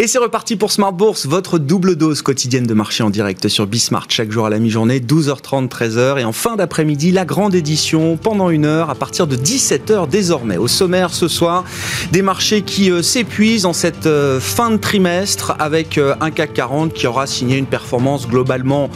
Et c'est reparti pour Smart Bourse, votre double dose quotidienne de marché en direct sur Bismart chaque jour à la mi-journée, 12h30, 13h. Et en fin d'après-midi, la grande édition pendant une heure à partir de 17h désormais. Au sommaire ce soir, des marchés qui euh, s'épuisent en cette euh, fin de trimestre avec euh, un CAC 40 qui aura signé une performance globalement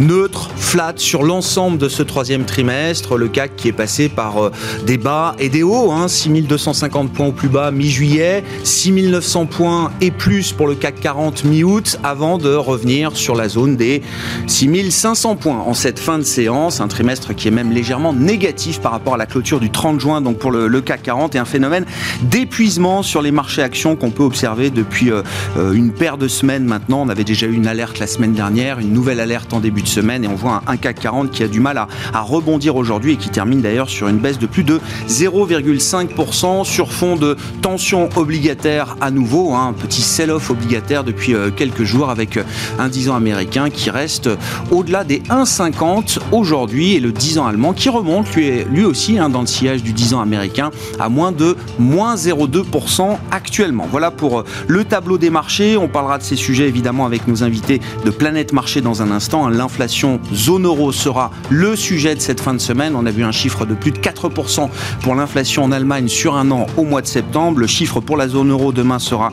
neutre, flat sur l'ensemble de ce troisième trimestre. Le CAC qui est passé par des bas et des hauts, hein, 6250 points au plus bas mi-juillet, 6900 points et plus pour le CAC 40 mi-août avant de revenir sur la zone des 6500 points en cette fin de séance. Un trimestre qui est même légèrement négatif par rapport à la clôture du 30 juin donc pour le, CAC 40 et un phénomène d'épuisement sur les marchés actions qu'on peut observer depuis euh, euh, une paire de semaines maintenant. On avait déjà eu une alerte la semaine dernière, une nouvelle alerte en début de semaine et on voit un, CAC 40 qui a du mal à, rebondir aujourd'hui et qui termine d'ailleurs sur une baisse de plus de 0,5% sur fond de tension obligataire à nouveau, hein, un petit sell-off obligataire depuis euh, quelques jours avec euh, un 10 ans américain qui reste au-delà des 1,50 aujourd'hui et le 10 ans allemand qui remonte lui, lui aussi hein, dans le sillage du 10 ans américain à moins de moins 0,2% actuellement. Voilà pour euh, le tableau des marchés. On parlera de ces sujets évidemment avec nos invités de Planète Marché dans un instant. L'inflation zone euro sera le sujet de cette fin de semaine. On a vu un chiffre de plus de 4% pour l'inflation en Allemagne sur un an au mois de septembre. Le chiffre pour la zone euro demain sera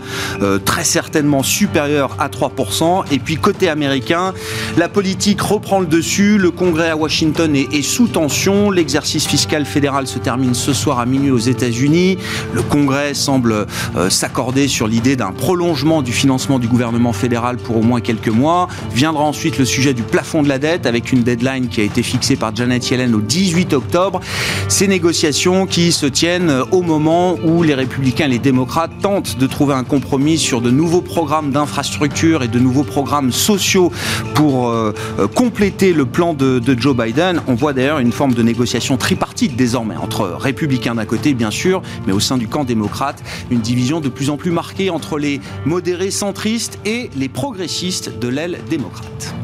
très certainement supérieur à 3%. Et puis côté américain, la politique reprend le dessus. Le Congrès à Washington est, sous tension. L'exercice fiscal fédéral se termine ce soir à minuit aux États-Unis. Le Congrès semble euh, s'accorder sur l'idée d'un prolongement du financement du gouvernement fédéral pour au moins quelques mois. Viendra ensuite le sujet du plafond de la dette avec une deadline qui a été fixée par Janet Yellen au 18 octobre. Ces négociations qui se tiennent au moment où les républicains et les démocrates tentent de trouver un compromis sur de nouveaux programmes d'infrastructure et de nouveaux programmes sociaux pour euh, euh, compléter le plan de, Joe Biden. On voit d'ailleurs une forme de négociation tripartite désormais entre républicains d'un côté, bien sûr, mais au sein du camp démocrate, une division de plus en plus marquée entre les modérés centristes et les progressistes de l'aile démocrate.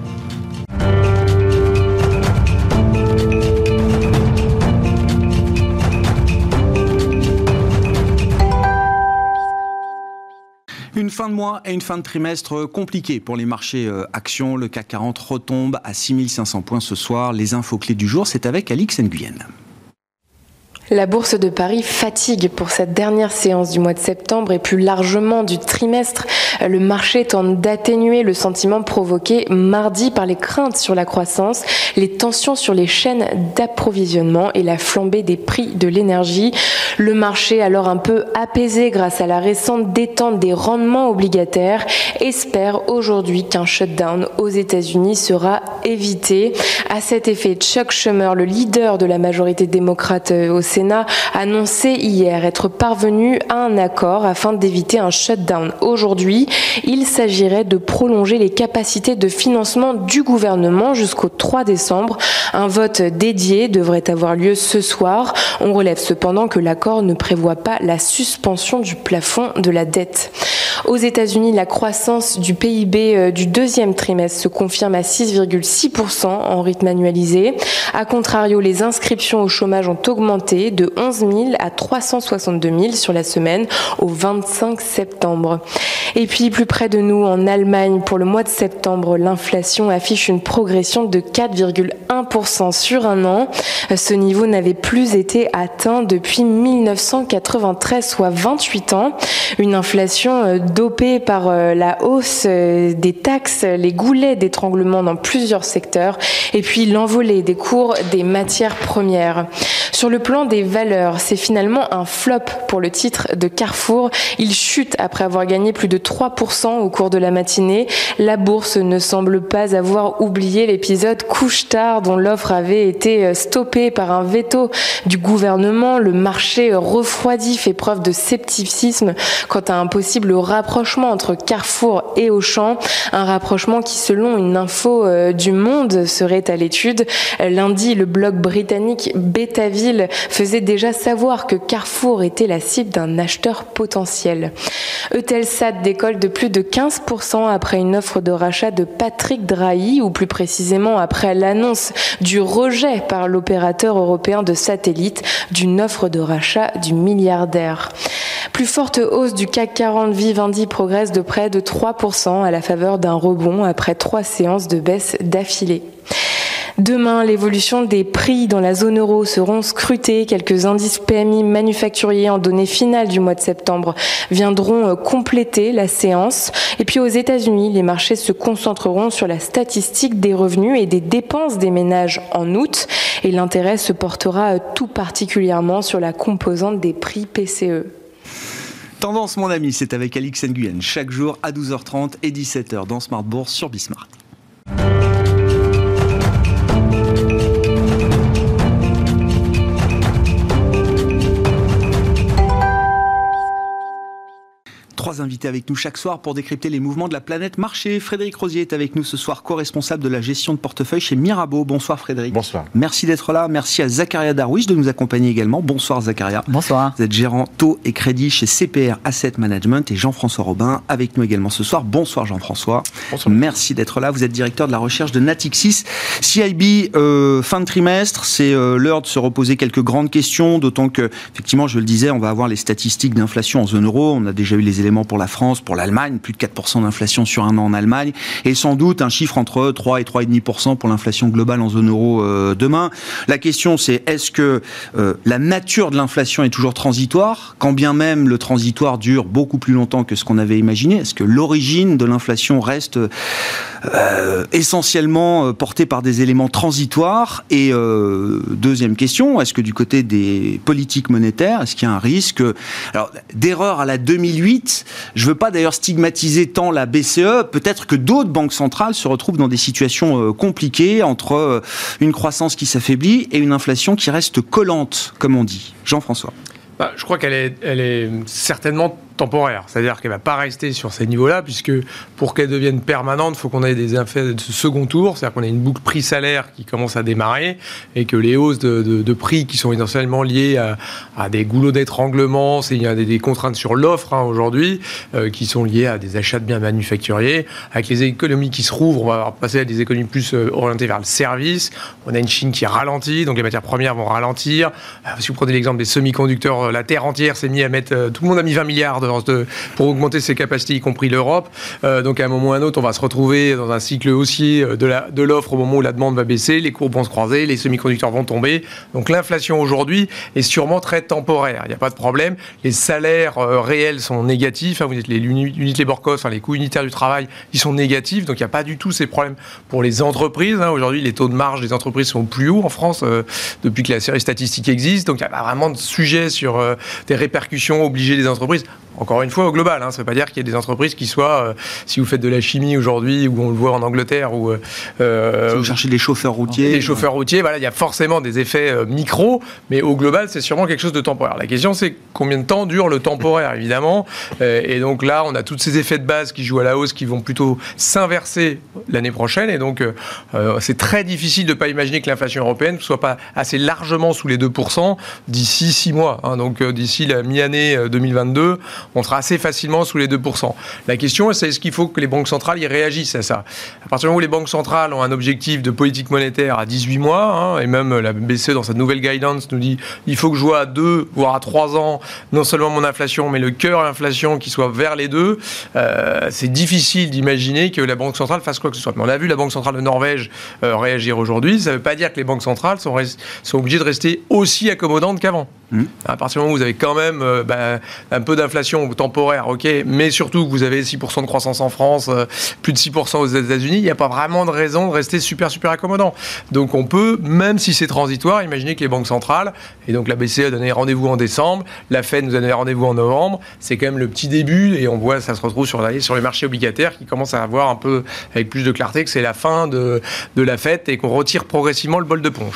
Fin de mois et une fin de trimestre compliquée pour les marchés euh, actions. Le CAC 40 retombe à 6500 points ce soir. Les infos clés du jour, c'est avec Alix Nguyen. La bourse de Paris fatigue pour cette dernière séance du mois de septembre et plus largement du trimestre. Le marché tente d'atténuer le sentiment provoqué mardi par les craintes sur la croissance, les tensions sur les chaînes d'approvisionnement et la flambée des prix de l'énergie. Le marché, alors un peu apaisé grâce à la récente détente des rendements obligataires, espère aujourd'hui qu'un shutdown aux États-Unis sera évité. À cet effet, Chuck Schumer, le leader de la majorité démocrate au Sénat, Sénat annoncé hier être parvenu à un accord afin d'éviter un shutdown aujourd'hui. Il s'agirait de prolonger les capacités de financement du gouvernement jusqu'au 3 décembre. Un vote dédié devrait avoir lieu ce soir. On relève cependant que l'accord ne prévoit pas la suspension du plafond de la dette. Aux États-Unis, la croissance du PIB euh, du deuxième trimestre se confirme à 6,6% en rythme annualisé. A contrario, les inscriptions au chômage ont augmenté de 11 000 à 362 000 sur la semaine au 25 septembre. Et puis plus près de nous, en Allemagne, pour le mois de septembre, l'inflation affiche une progression de 4,1% sur un an. Ce niveau n'avait plus été atteint depuis 1993, soit 28 ans. Une inflation euh, dopée par euh, la hausse euh, des taxes, les goulets d'étranglement dans plusieurs secteurs, et puis l'envolée des cours des matières premières. Sur le plan des valeurs, c'est finalement un flop pour le titre de Carrefour. Il chute après avoir gagné plus de 3% au cours de la matinée. La bourse ne semble pas avoir oublié l'épisode couche-tard dont l'offre avait été stoppée par un veto du gouvernement. Le marché refroidi fait preuve de scepticisme quant à un possible rapprochement entre Carrefour et Auchan, un rapprochement qui selon une info euh, du Monde serait à l'étude. Lundi, le blog britannique Betavi ville faisait déjà savoir que Carrefour était la cible d'un acheteur potentiel. Eutelsat décolle de plus de 15% après une offre de rachat de Patrick Drahi, ou plus précisément après l'annonce du rejet par l'opérateur européen de satellites d'une offre de rachat du milliardaire. Plus forte hausse du CAC 40, Vivendi progresse de près de 3% à la faveur d'un rebond après trois séances de baisse d'affilée. Demain, l'évolution des prix dans la zone euro seront scrutés. Quelques indices PMI manufacturiers en données finales du mois de septembre viendront euh, compléter la séance. Et puis aux États-Unis, les marchés se concentreront sur la statistique des revenus et des dépenses des ménages en août. Et l'intérêt se portera euh, tout particulièrement sur la composante des prix PCE. Tendance, mon ami, c'est avec Alix Nguyen, chaque jour à 12h30 et 17h dans Smart sur Bismart. Trois invités avec nous chaque soir pour décrypter les mouvements de la planète marché. Frédéric Rosier est avec nous ce soir, co-responsable de la gestion de portefeuille chez Mirabeau. Bonsoir Frédéric. Bonsoir. Merci d'être là. Merci à Zacharia Darwish de nous accompagner également. Bonsoir Zacharia. Bonsoir. Vous êtes gérant taux et crédit chez CPR Asset Management et Jean-François Robin avec nous également ce soir. Bonsoir Jean-François. Bonsoir. Merci d'être là. Vous êtes directeur de la recherche de Natixis. CIB, euh, fin de trimestre, c'est euh, l'heure de se reposer quelques grandes questions, d'autant que, effectivement, je le disais, on va avoir les statistiques d'inflation en zone euro. On a déjà eu les éléments pour la France, pour l'Allemagne, plus de 4% d'inflation sur un an en Allemagne, et sans doute un chiffre entre 3 et 3,5% pour l'inflation globale en zone euro euh, demain. La question c'est est-ce que euh, la nature de l'inflation est toujours transitoire, quand bien même le transitoire dure beaucoup plus longtemps que ce qu'on avait imaginé? Est-ce que l'origine de l'inflation reste euh, essentiellement portée par des éléments transitoires? Et deuxième question, est-ce que du côté des politiques monétaires, est-ce qu'il y a un risque d'erreur à la 2008 Je veux pas d'ailleurs stigmatiser tant la BCE, peut-être que d'autres banques centrales se retrouvent dans des situations euh, compliquées entre euh, une croissance qui s'affaiblit et une inflation qui reste collante, comme on dit. Jean-François. Bah, je crois qu'elle est, elle est certainement temporaire. C'est-à-dire qu'elle ne va pas rester sur ces niveaux-là, puisque pour qu'elle devienne permanente, il faut qu'on ait des effets de second tour, c'est-à-dire qu'on ait une boucle prix-salaire qui commence à démarrer, et que les hausses de, prix qui sont essentiellement liées à, des goulots d'étranglement, il y a des, contraintes sur l'offre hein, aujourd'hui, euh, qui sont liées à des achats de biens manufacturiers, avec les économies qui se rouvrent, on va passer à des économies plus euh, orientées vers le service, on a une Chine qui ralentit, donc les matières premières vont ralentir. Euh, si vous prenez l'exemple des semi-conducteurs, la Terre entière s'est mis à mettre, tout le monde a mis 20 milliards pour augmenter ses capacités, y compris l'Europe. Euh, donc à un moment ou à un autre, on va se retrouver dans un cycle haussier euh, de l'offre au moment où la demande va baisser, les cours vont se croiser, les semi-conducteurs vont tomber. Donc l'inflation aujourd'hui est sûrement très temporaire. Il n'y a pas de problème. Les salaires euh, réels sont négatifs. Hein, vous dites les unités labor cost, les coûts unitaires du travail, ils sont négatifs. Donc il n'y a pas du tout ces problèmes pour les entreprises. Hein. Aujourd'hui, les taux de marge des entreprises sont plus hauts en France depuis que la série statistique existe. Donc il n'y a pas vraiment de sujet sur des répercussions obligées des entreprises encore une fois au global. Hein. Ça ne veut pas dire qu'il y a des entreprises qui soient, euh, si vous faites de la chimie aujourd'hui, ou on le voit en Angleterre, ou euh, si vous cherchez des chauffeurs routiers, des chauffeurs routiers, voilà, il y a forcément des effets euh, micro, mais au global, c'est sûrement quelque chose de temporaire. La question, c'est combien de temps dure le temporaire, évidemment. et donc là, on a tous ces effets de base qui jouent à la hausse, qui vont plutôt s'inverser l'année prochaine, et donc c'est très difficile de ne pas imaginer que l'inflation européenne ne soit pas assez largement sous les 2% d'ici 6 mois. Hein. donc d'ici la mi-année 2022 on sera assez facilement sous les 2%. La question, c'est est-ce qu'il faut que les banques centrales y réagissent à ça? À partir du moment où les banques centrales ont un objectif de politique monétaire à 18 mois, hein, et même la BCE dans sa nouvelle guidance nous dit il faut que je vois à 2, voire à 3 ans, non seulement mon inflation, mais le cœur de l'inflation qui soit vers les deux, euh, c'est difficile d'imaginer que la Banque centrale fasse quoi que ce soit. Mais on a vu la Banque centrale de Norvège euh, réagir aujourd'hui, ça ne veut pas dire que les banques centrales sont obligées de rester aussi accommodantes qu'avant. Mmh. À partir du moment où vous avez quand même euh, ben, un peu d'inflation temporaire, ok, mais surtout que vous avez 6% de croissance en France, euh, plus de 6% aux États-Unis, il n'y a pas vraiment de raison de rester super, super accommodant. Donc on peut, même si c'est transitoire, imaginer que les banques centrales, et donc la BCE a donné rendez-vous en décembre, la Fed nous a donné rendez-vous en novembre, c'est quand même le petit début, et on voit, ça se retrouve sur, les marchés obligataires qui commencent à avoir un peu, avec plus de clarté, que c'est la fin de, de la fête et qu'on retire progressivement le bol de punch.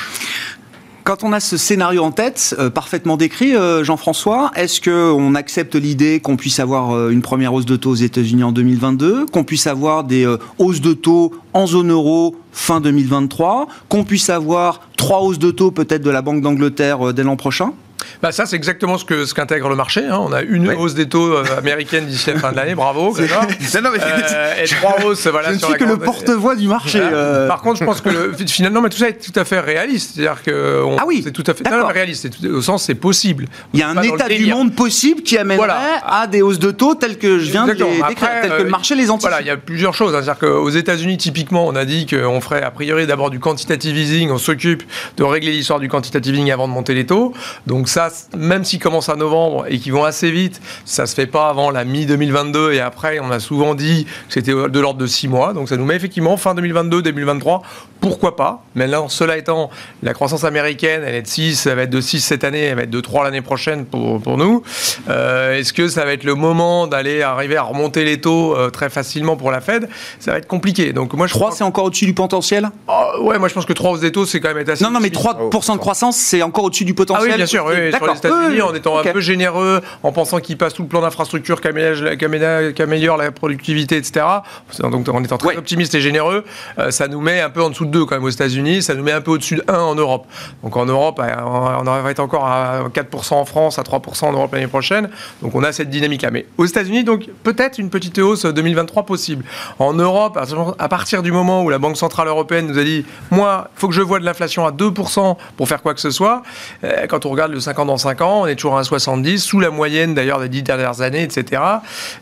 Quand on a ce scénario en tête, euh, parfaitement décrit, euh, Jean-François, est-ce qu'on accepte l'idée qu'on puisse avoir euh, une première hausse de taux aux États-Unis en 2022, qu'on puisse avoir des hausses de taux en zone euro fin 2023, qu'on puisse avoir trois hausses de taux peut-être de la Banque d'Angleterre dès l'an prochain? Bah ça, c'est exactement ce que ce qu'intègre le marché. Hein. On a une hausse des taux euh, américaines d'ici la fin de l'année, bravo. euh, et trois hausses, voilà. Je ne suis que le porte-voix du marché. Euh. Par contre, je pense que le, finalement, mais tout ça est tout à fait réaliste. C'est-à-dire que ah oui, c'est tout à fait non, réaliste. Tout, au sens, c'est possible. Il y a un état du monde possible qui amènerait à des hausses de taux telles que je viens de les décrire, telles que le marché les anticipe. Voilà, il y a plusieurs choses. C'est-à-dire qu'aux États-Unis, typiquement, on a dit qu'on ferait a priori d'abord du quantitative easing. On s'occupe de régler l'histoire du quantitative easing avant de monter les taux. Donc ça, même si commencent à novembre et qui vont assez vite, ça se fait pas avant la mi-2022 et après, on a souvent dit que c'était de l'ordre de 6 mois. Donc ça nous met effectivement fin 2022, 2023, pourquoi pas? Mais là, cela étant, la croissance américaine, elle est de 6, elle va être de 6 cette année, elle va être de 3 l'année prochaine pour, pour nous. Euh, est-ce que ça va être le moment d'aller arriver à remonter les taux euh, très facilement pour la Fed? Ça va être compliqué. Donc moi, je 3, c'est encore au-dessus du potentiel? Oh, Ouais, moi je pense que 3 hausses des taux, c'est quand même assez. Non, non, mais 3% de croissance, c'est encore au-dessus du potentiel. Ah oui, bien sûr. Oui, sur les États-Unis, en étant un peu généreux, en pensant qu'il passe tout le plan d'infrastructure qui améliore, la productivité, etc. Donc en étant très optimiste et généreux, euh, ça nous met un peu en dessous de 2 quand même aux États-Unis, ça nous met un peu au-dessus de 1 en Europe. Donc en Europe, euh, on va être encore à 4% en France, à 3% en Europe l'année prochaine. Donc on a cette dynamique-là. Mais aux États-Unis, donc peut-être une petite hausse 2023 possible. En Europe, à partir du moment où la Banque Centrale Européenne nous a dit, moi, il faut que je vois de l'inflation à 2% pour faire quoi que ce soit, euh, quand on regarde le 5 ans dans 5 ans, on est toujours à 70, sous la moyenne d'ailleurs des 10 dernières années, etc.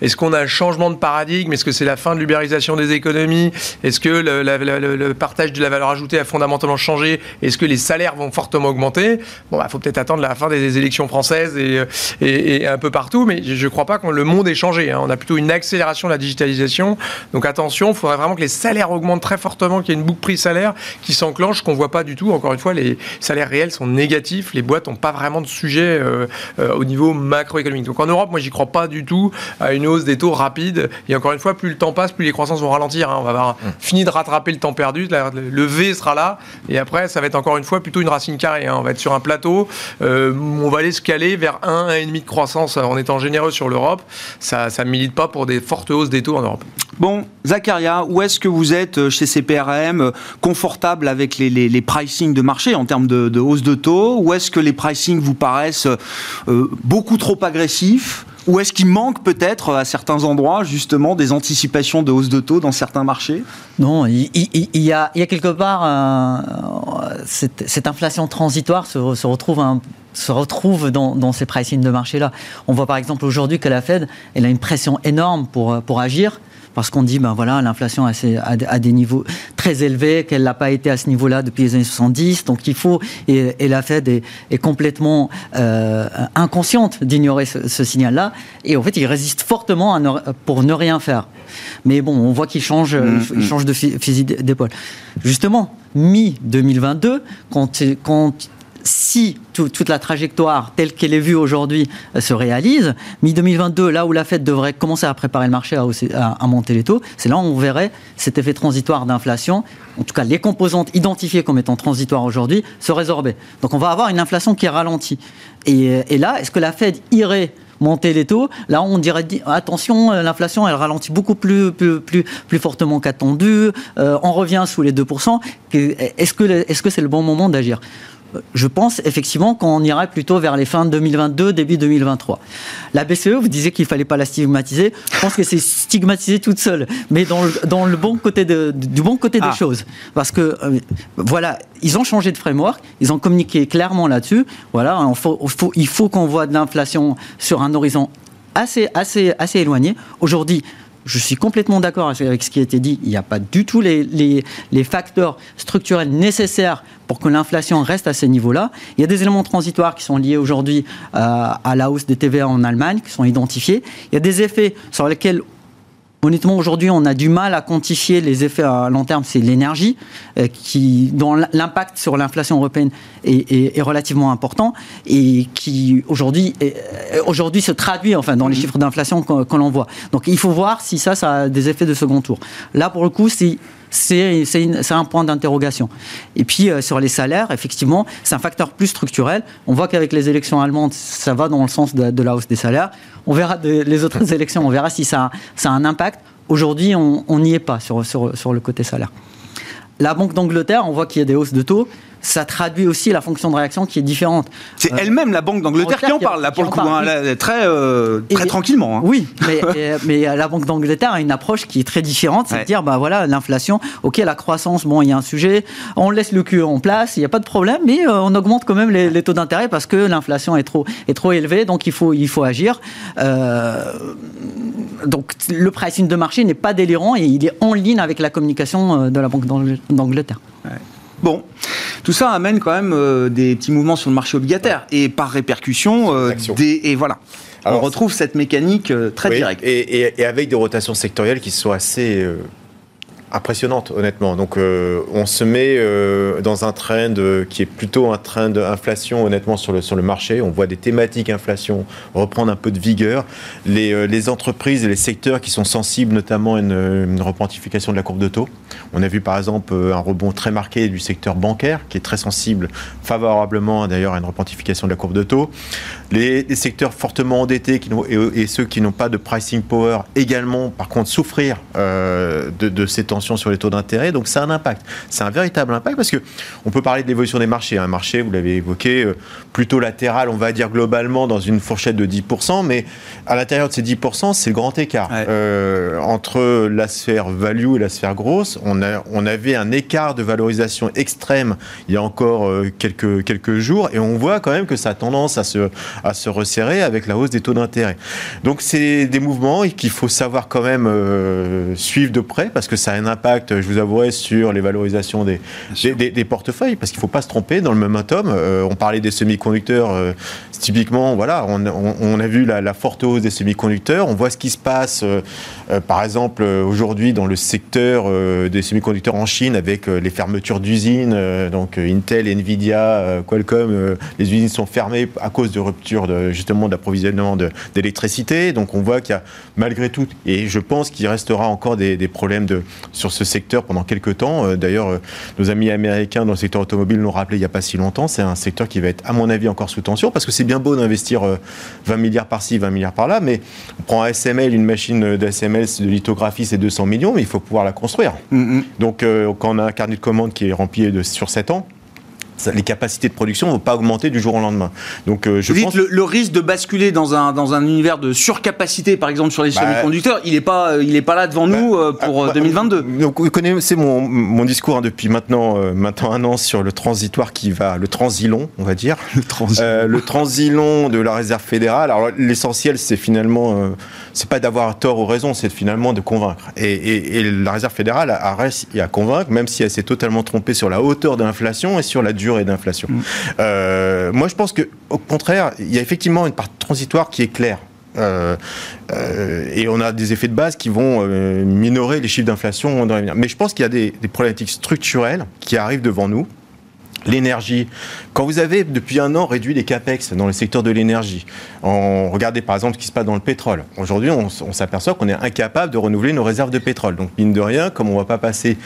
Est-ce qu'on a un changement de paradigme? Est-ce que c'est la fin de l'ubérisation des économies? Est-ce que le, partage de la valeur ajoutée a fondamentalement changé? Est-ce que les salaires vont fortement augmenter? Bon, il bah, faut peut-être attendre la fin des élections françaises et, et, un peu partout, mais je ne crois pas que le monde ait changé. Hein. On a plutôt une accélération de la digitalisation. Donc attention, il faudrait vraiment que les salaires augmentent très fortement, qu'il y ait une boucle prix-salaire qui s'enclenche, qu'on ne voit pas du tout. Encore une fois, les salaires réels sont négatifs. Les boîtes n'ont pas vraiment de sujet euh, euh, au niveau macroéconomique. Donc en Europe, moi, j'y crois pas du tout à une hausse des taux rapide. Et encore une fois, plus le temps passe, plus les croissances vont ralentir. Hein. On va avoir mmh. fini de rattraper le temps perdu. Le V sera là. Et après, ça va être encore une fois plutôt une racine carrée. Hein. On va être sur un plateau. Euh, on va aller se caler vers 1, 1,5 de croissance en étant généreux sur l'Europe. Ça ne milite pas pour des fortes hausses des taux en Europe. Bon, Zacharia, où est-ce que vous êtes chez CPRM confortable avec les, les, de marché en termes de, hausse de taux? Ou est-ce que les pricing vous paraissent euh, beaucoup trop agressifs? Ou est-ce qu'il manque peut-être à certains endroits justement des anticipations de hausse de taux dans certains marchés? Non, il, y a, quelque part euh, cette, inflation transitoire se, retrouve se retrouve dans, ces pricing de marché-là. On voit par exemple aujourd'hui que la Fed, elle a une pression énorme pour, pour agir parce qu'on dit, ben voilà, l'inflation a, des niveaux très élevés, qu'elle n'a pas été à ce niveau-là depuis les années 70, donc il faut, et, la Fed est, complètement euh, inconsciente d'ignorer ce, signal-là, et en fait, il résiste fortement pour ne rien faire. Mais bon, on voit qu'il change, mmh, mmh. change de physique d'épaule. Justement, mi-2022, quand, quand si toute la trajectoire telle qu'elle est vue aujourd'hui euh, se réalise, mi-2022, là où la Fed devrait commencer à préparer le marché à, monter les taux, c'est là où on verrait cet effet transitoire d'inflation, en tout cas les composantes identifiées comme étant transitoires aujourd'hui, se résorber. Donc on va avoir une inflation qui est ralentie. Et, là, est-ce que la Fed irait monter les taux? Là, on dirait attention, euh, l'inflation elle ralentit beaucoup plus plus plus, fortement qu'attendu. Euh, on revient sous les 2%. Est-ce que est-ce que c'est le bon moment d'agir? Je pense effectivement qu'on irait plutôt vers les fins 2022, début 2023. La BCE, vous disiez qu'il ne fallait pas la stigmatiser. Je pense que c'est stigmatisé toute seule, mais dans le, dans le bon côté de, du bon côté des ah. choses. Parce que, euh, voilà, ils ont changé de framework, ils ont communiqué clairement là-dessus. Voilà, il faut, il faut qu'on voit de l'inflation sur un horizon assez, assez, assez éloigné. Aujourd'hui, je suis complètement d'accord avec ce qui a été dit. Il n'y a pas du tout les, facteurs structurels nécessaires pour que l'inflation reste à ces niveaux-là. Il y a des éléments transitoires qui sont liés aujourd'hui euh, à la hausse des TVA en Allemagne, qui sont identifiés. Il y a des effets sur lesquels Honnêtement, aujourd'hui, on a du mal à quantifier les effets à long terme. C'est l'énergie, euh, qui, dont l'impact sur l'inflation européenne est, relativement important et qui aujourd'hui, euh, aujourd'hui se traduit enfin dans les mmh. chiffres d'inflation qu'on l'on voit. Donc, il faut voir si ça, ça a des effets de second tour. Là, pour le coup, c'est c'est un point d'interrogation. Et puis euh, sur les salaires, effectivement, c'est un facteur plus structurel. On voit qu'avec les élections allemandes, ça va dans le sens de, la hausse des salaires. On verra les autres élections, on verra si ça, a un impact. Aujourd'hui, on n'y est pas sur le côté salaire. La Banque d'Angleterre, on voit qu'il y a des hausses de taux ça traduit aussi la fonction de réaction qui est différente. C'est elle-même la Banque d'Angleterre qui en parle, là, pour le coup, hein, très, très tranquillement. Hein. Oui, mais, mais, la Banque d'Angleterre a une approche qui est très différente, c'est de dire, bah voilà, l'inflation, ok, la croissance, bon, il y a un sujet, on laisse le cul en place, il n'y a pas de problème, mais on augmente quand même les, taux d'intérêt parce que l'inflation est trop, est trop élevée, donc il faut, il faut agir. donc le pricing de marché n'est pas délirant et il est en ligne avec la communication de la Banque d'Angleterre. Bon, tout ça amène quand même euh, des petits mouvements sur le marché obligataire et par répercussion, euh, des, et voilà. on retrouve cette mécanique euh, très directe. Et, et, avec des rotations sectorielles qui sont assez impressionnante, honnêtement. Donc, euh, on se met euh, dans un trend qui est plutôt un trend d'inflation, honnêtement, sur le, sur le marché. On voit des thématiques inflation reprendre un peu de vigueur. Les, euh, les entreprises et les secteurs qui sont sensibles, notamment à une, une repentification de la courbe de taux. On a vu, par exemple, un rebond très marqué du secteur bancaire, qui est très sensible, favorablement d'ailleurs à une repentification de la courbe de taux. Les, les secteurs fortement endettés qui et, et, ceux qui n'ont pas de pricing power également, par contre, souffrir de, de ces tensions sur les taux d'intérêt. Donc, c'est un impact. C'est un véritable impact parce que on peut parler de l'évolution des marchés. Un marché, vous l'avez évoqué, euh, plutôt latéral, on va dire globalement dans une fourchette de 10%, mais à l'intérieur de ces 10%, c'est le grand écart. Euh, entre la sphère value et la sphère grosse, on, a, on avait un écart de valorisation extrême il y a encore euh, quelques, quelques jours et on voit quand même que ça a tendance à se, à se resserrer avec la hausse des taux d'intérêt. Donc, c'est des mouvements qu'il faut savoir quand même suivre de près parce que ça a un impact, je vous avouerai, sur les valorisations des, des, portefeuilles, parce qu'il ne faut pas se tromper dans le momentum. Euh, on parlait des semi-conducteurs, euh, typiquement, voilà, on, a vu la, forte hausse des semi-conducteurs, on voit ce qui se passe, euh, par exemple, aujourd'hui dans le secteur des semi-conducteurs en Chine avec les fermetures d'usines, donc Intel, Nvidia, Qualcomm, les usines sont fermées à cause de de, justement d'approvisionnement d'électricité, donc on voit qu'il y a malgré tout, et je pense qu'il restera encore des, des problèmes de, sur ce secteur pendant quelques temps. Euh, d'ailleurs, euh, nos amis américains dans le secteur automobile l'ont rappelé il n'y a pas si longtemps. C'est un secteur qui va être, à mon avis, encore sous tension parce que c'est bien beau d'investir 20 euh, milliards par-ci, 20 milliards par-là, mais on prend un SML, une machine d'ASML de lithographie, c'est 200 millions, mais il faut pouvoir la construire. Mm-hmm. Donc, quand on a un carnet de commandes qui est rempli de, sur 7 ans, les capacités de production ne vont pas augmenter du jour au lendemain. Donc, euh, je Vous pense... dites le, risque de basculer dans un, dans un univers de surcapacité, par exemple sur les bah, semi-conducteurs, il n'est pas, il est pas là devant bah, nous euh, pour 2022. Bah, donc, vous connaissez mon, mon discours hein, depuis maintenant, euh, maintenant un an sur le transitoire qui va, le transilon, on va dire. Le transilon. le transilon de la réserve fédérale. Alors, l'essentiel, c'est finalement, c'est pas d'avoir tort ou raison, c'est finalement de convaincre. Et, et, la réserve fédérale a, réussi à convaincre, même si elle s'est totalement trompée sur la hauteur de l'inflation et sur la durée et d'inflation. Mm. Euh, moi, je pense que, au contraire, il y a effectivement une part transitoire qui est claire. Euh, euh, et on a des effets de base qui vont minorer les chiffres d'inflation dans l'avenir. Mais je pense qu'il y a des, des, problématiques structurelles qui arrivent devant nous. L'énergie. Quand vous avez depuis un an réduit les capex dans le secteur de l'énergie, regardez par exemple ce qui se passe dans le pétrole. Aujourd'hui, on, on s'aperçoit qu'on est incapable de renouveler nos réserves de pétrole. Donc mine de rien, comme on ne va pas passer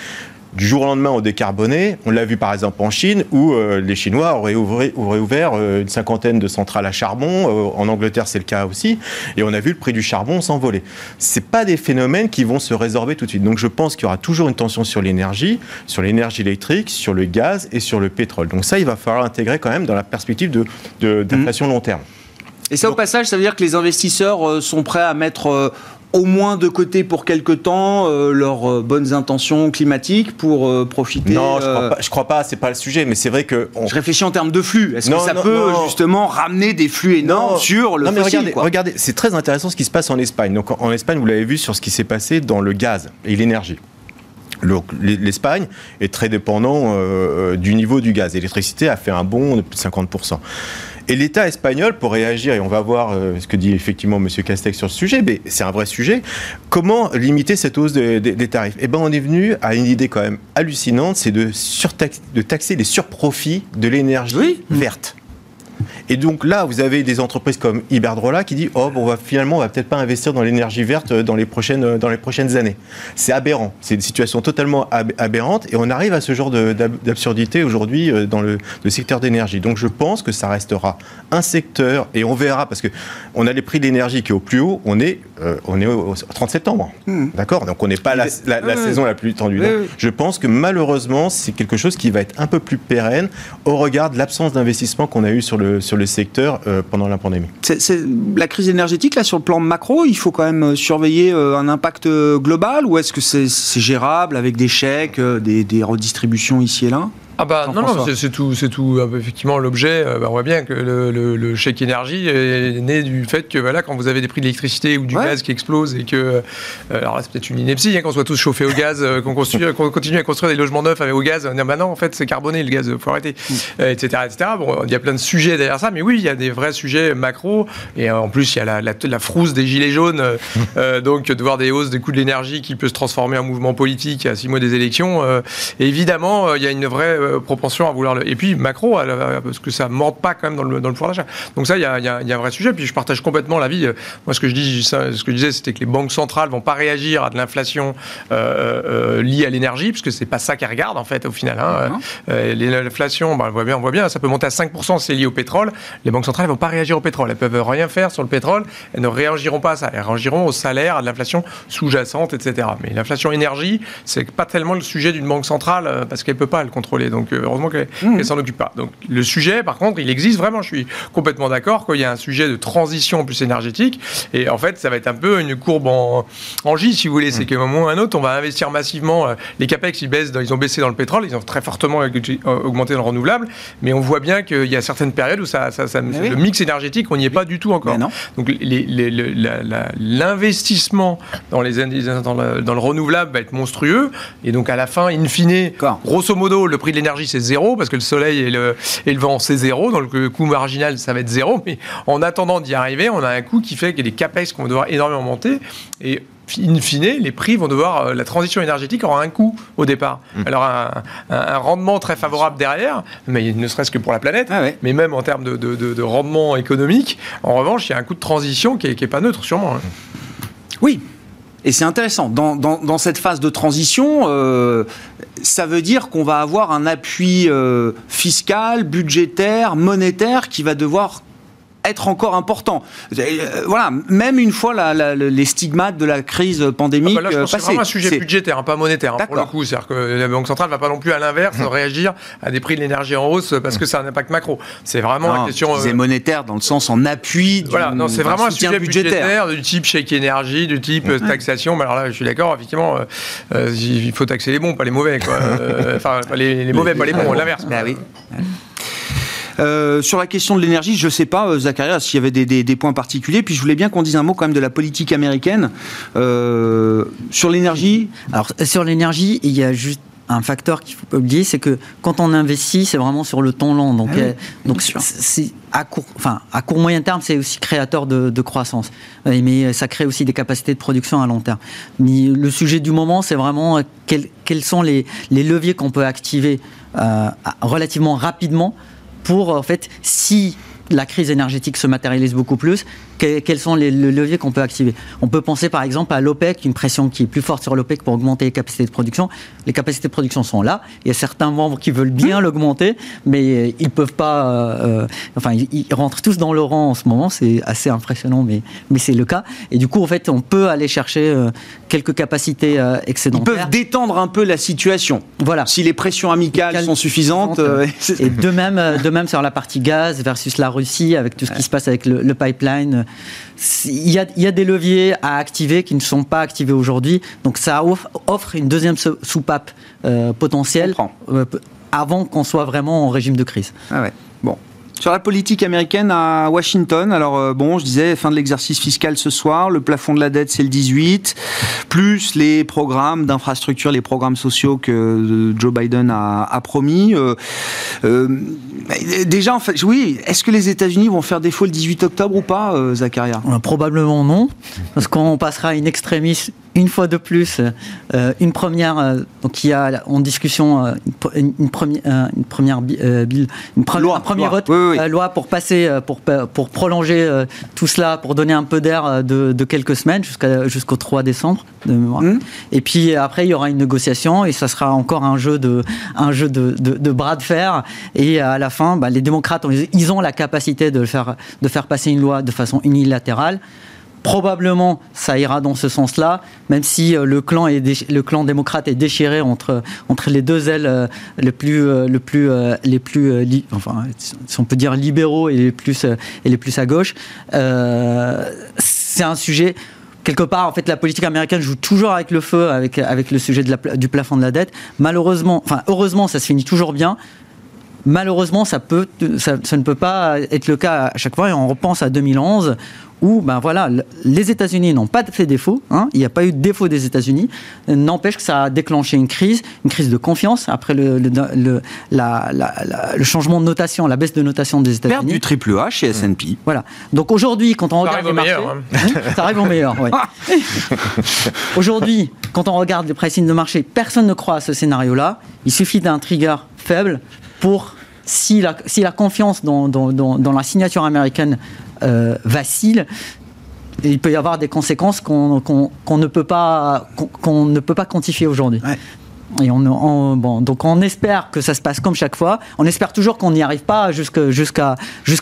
du jour au lendemain au décarboné. On l'a vu par exemple en Chine où euh, les Chinois auraient, ouvert euh, une cinquantaine de centrales à charbon. Euh, en Angleterre, c'est le cas aussi. Et on a vu le prix du charbon s'envoler. Ce pas des phénomènes qui vont se résorber tout de suite. Donc je pense qu'il y aura toujours une tension sur l'énergie, sur l'énergie électrique, sur le gaz et sur le pétrole. Donc ça, il va falloir intégrer quand même dans la perspective d'inflation de, long terme. Et ça, au passage, ça veut dire que les investisseurs sont prêts à mettre au moins de côté pour quelque temps euh, leurs euh, bonnes intentions climatiques pour euh, profiter. Non, je crois pas. crois pas. C'est pas le sujet, mais c'est vrai que. Je réfléchis en termes de flux. Est-ce que ça peut justement ramener des flux énormes sur le non, mais regardez, regardez c'est très intéressant ce qui se passe en Espagne. Donc en Espagne, vous l'avez vu sur ce qui s'est passé dans le gaz et l'énergie. L'Espagne est très dépendant du niveau du gaz. L'électricité a fait un bond de plus de 50%. Et l'État espagnol, pour réagir, et on va voir euh, ce que dit effectivement M. Castex sur ce sujet, mais c'est un vrai sujet, comment limiter cette hausse des tarifs? Eh bien, on est venu à une idée quand même hallucinante, c'est de, de taxer les surprofits de l'énergie verte. Et donc là, vous avez des entreprises comme Iberdrola qui dit oh, bon, on va finalement, on va peut-être pas investir dans l'énergie verte dans les prochaines, dans les prochaines années. C'est aberrant. C'est une situation totalement aberrante et on arrive à ce genre d'absurdité aujourd'hui euh, dans le, secteur d'énergie. Donc je pense que ça restera un secteur et on verra parce que on a les prix d'énergie qui est au plus haut. On est, euh, on est au, 30 septembre. Hmm. D'accord? Donc on n'est pas la, la, saison la plus tendue. je pense que malheureusement, c'est quelque chose qui va être un peu plus pérenne au regard de l'absence d'investissement qu'on a eu sur le, sur le secteur euh, pendant la pandémie. La crise énergétique, là, sur le plan macro, il faut quand même euh, surveiller euh, un impact global ou est-ce que c'est gérable avec des chèques, des redistributions ici et là? Ah bah non, non, c'est tout, c'est tout. Euh, effectivement, l'objet, euh, bah, on voit bien que le, le, chèque énergie est né du fait que voilà, quand vous avez des prix de l'électricité ou du gaz qui explosent et que, euh, alors là, c'est peut-être une ineptie, hein, qu'on soit tous chauffés au gaz, qu'on, qu'on continue à construire des logements neufs avec au gaz, on dit bah non, en fait, c'est carboné le gaz, faut arrêter, etc., mm. etc. Bon, il y a plein de sujets derrière ça, mais oui, il y a des vrais sujets macro, et en plus, il y a la, la, la frousse des gilets jaunes, donc de voir des hausses des coûts de l'énergie qui peut se transformer en mouvement politique à six mois des élections. évidemment, il y a une vraie euh, propension à vouloir le. Et puis macro, parce que ça ne morde pas quand même dans le, dans le pouvoir d'achat. Donc ça, il y, a, y a, un vrai sujet. Puis je partage complètement l'avis. Euh, moi, ce que je dis, ce que je disais, c'était que les banques centrales vont pas réagir à de l'inflation euh, liée à l'énergie, parce que c'est pas ça qu'elles regardent en fait au final. Hein. L'inflation, bah, on voit bien, on voit bien, ça peut monter à 5%, c'est lié au pétrole. Les banques centrales ne vont pas réagir au pétrole. Elles peuvent rien faire sur le pétrole. Elles ne réagiront pas à ça. Elles réagiront au salaire, à de l'inflation sous-jacente, etc. Mais l'inflation énergie, c'est pas tellement le sujet d'une banque centrale parce qu'elle peut pas le contrôler. Donc heureusement qu'elle mmh. s'en occupe pas. Donc le sujet, par contre, il existe vraiment. Je suis complètement d'accord qu'il y a un sujet de transition plus énergétique. Et en fait, ça va être un peu une courbe en, en J, si vous voulez. C'est mmh. qu'à un moment ou un autre, on va investir massivement. Euh, les capex, ils baissent, ils ont baissé dans le pétrole, ils ont très fortement augmenté dans le renouvelable. Mais on voit bien qu'il y a certaines périodes où ça, ça, le mix énergétique, on n'y est pas du tout encore. Donc l'investissement dans, les, dans, le, dans le renouvelable va être monstrueux. Et donc à la fin, in fine, grosso modo, le prix de l'énergie, c'est zéro, parce que le soleil et le, et le vent, c'est zéro. Donc le coût marginal, ça va être zéro. Mais en attendant d'y arriver, on a un coût qui fait que les capex vont devoir énormément monter. Et in fine, les prix vont devoir. Euh, la transition énergétique aura un coût au départ. Mmh. Alors, un, un, rendement très favorable derrière, mais ne serait-ce que pour la planète, ah mais même en termes de, de, rendement économique. En revanche, il y a un coût de transition qui n'est pas neutre, sûrement. Hein. Oui, et c'est intéressant. Dans, cette phase de transition, euh, ça veut dire qu'on va avoir un appui euh, fiscal, budgétaire, monétaire qui va devoir être encore important. Euh, voilà, même une fois la, les stigmates de la crise pandémique ah bah là, C'est vraiment un sujet budgétaire, hein, pas monétaire, hein, pour le coup. C'est-à-dire que la Banque centrale ne va pas non plus à l'inverse hum. réagir à des prix de l'énergie en hausse parce que c'est un impact macro. C'est vraiment la question. C'est euh, monétaire dans le sens en appui du, Voilà, non, c'est vraiment un sujet budgétaire. du type chèque énergie, du type hum. taxation. Mais alors là, je suis d'accord, effectivement, euh, il faut taxer les bons, pas les mauvais. Quoi. enfin, les, mauvais, pas les bons, l'inverse. Bah oui. Euh, sur la question de l'énergie, je ne sais pas, euh, Zacharias, s'il y avait des, points particuliers. Puis je voulais bien qu'on dise un mot quand même de la politique américaine. Euh, sur l'énergie Alors, sur l'énergie, il y a juste un facteur qu'il faut pas oublier, c'est que quand on investit, c'est vraiment sur le temps long. Donc, ah donc c'est à court, enfin à court moyen terme, c'est aussi créateur de, croissance. Mais ça crée aussi des capacités de production à long terme. Mais le sujet du moment, c'est vraiment quels, sont les, leviers qu'on peut activer relativement rapidement pour, en fait, si la crise énergétique se matérialise beaucoup plus, quels sont les, leviers qu'on peut activer On peut penser par exemple à l'OPEC, une pression qui est plus forte sur l'OPEC pour augmenter les capacités de production. Les capacités de production sont là. Il y a certains membres qui veulent bien l'augmenter, mais ils peuvent pas. Euh, enfin, ils, rentrent tous dans le rang en ce moment. C'est assez impressionnant, mais, mais c'est le cas. Et du coup, en fait, on peut aller chercher euh, quelques capacités euh, excédentaires. Ils peuvent détendre un peu la situation. Voilà. Si les pressions amicales sont suffisantes. et de même, de même sur la partie gaz versus la Russie, avec tout ce qui se passe avec le pipeline il y, a, des leviers à activer qui ne sont pas activés aujourd'hui. Donc ça offre, une deuxième soupape euh, potentielle euh, avant qu'on soit vraiment en régime de crise. Ah ouais. Bon. Sur la politique américaine à Washington, alors euh, bon, je disais, fin de l'exercice fiscal ce soir, le plafond de la dette c'est le 18, plus les programmes d'infrastructure, les programmes sociaux que euh, Joe Biden a, promis. Euh, déjà, en fait, oui, est-ce que les États-Unis vont faire défaut le 18 octobre ou pas, Zacharia? Probablement non, parce qu'on passera une extrémiste une fois de plus euh, une première, euh, donc il y a en discussion euh, une, une, première, une première bill, une loi, un premier loi. vote, Oui, oui, oui. loi pour passer, pour, pour prolonger tout cela, pour donner un peu d'air de, de, quelques semaines jusqu'à, jusqu'au 3 décembre de mémoire. Mmh. Et puis après, il y aura une négociation et ça sera encore un jeu de, un jeu de, de, de bras de fer. Et à la fin, bah, les démocrates, ils ont la capacité de faire, de faire passer une loi de façon unilatérale. Probablement, ça ira dans ce sens-là, même si euh, le clan, est le clan démocrate est déchiré entre, entre les deux ailes euh, les plus, euh, le plus, les plus enfin, si on peut dire libéraux et les plus, et les plus à gauche. C'est un sujet quelque part, en fait, la politique américaine joue toujours avec le feu, avec, avec le sujet du plafond de la dette. Malheureusement, enfin, heureusement, ça se finit toujours bien. Malheureusement, ça, peut, ça, ne peut pas être le cas à chaque fois. Et on repense à 2011, où ben voilà, les États-Unis n'ont pas fait défaut. Hein, il n'y a pas eu de défaut des États-Unis. N'empêche que ça a déclenché une crise, une crise de confiance après le, le, le, la, la, la, le changement de notation, la baisse de notation des États-Unis. Perte du triple A chez S&P. Voilà. Donc aujourd'hui, quand on Ça regarde arrive les marchés, meilleur, hein. ça arrive au meilleur. Ouais. aujourd'hui, quand on regarde les pricing de marché, personne ne croit à ce scénario-là. Il suffit d'un trigger faible pour si la, si la confiance dans, dans, dans, dans la signature américaine euh, vacille, il peut y avoir des conséquences qu'on qu qu ne, peut pas, qu'on ne peut pas quantifier aujourd'hui. Ouais. Et on, on, bon, donc on espère que ça se passe comme chaque fois. On espère toujours qu'on n'y arrive pas jusqu'à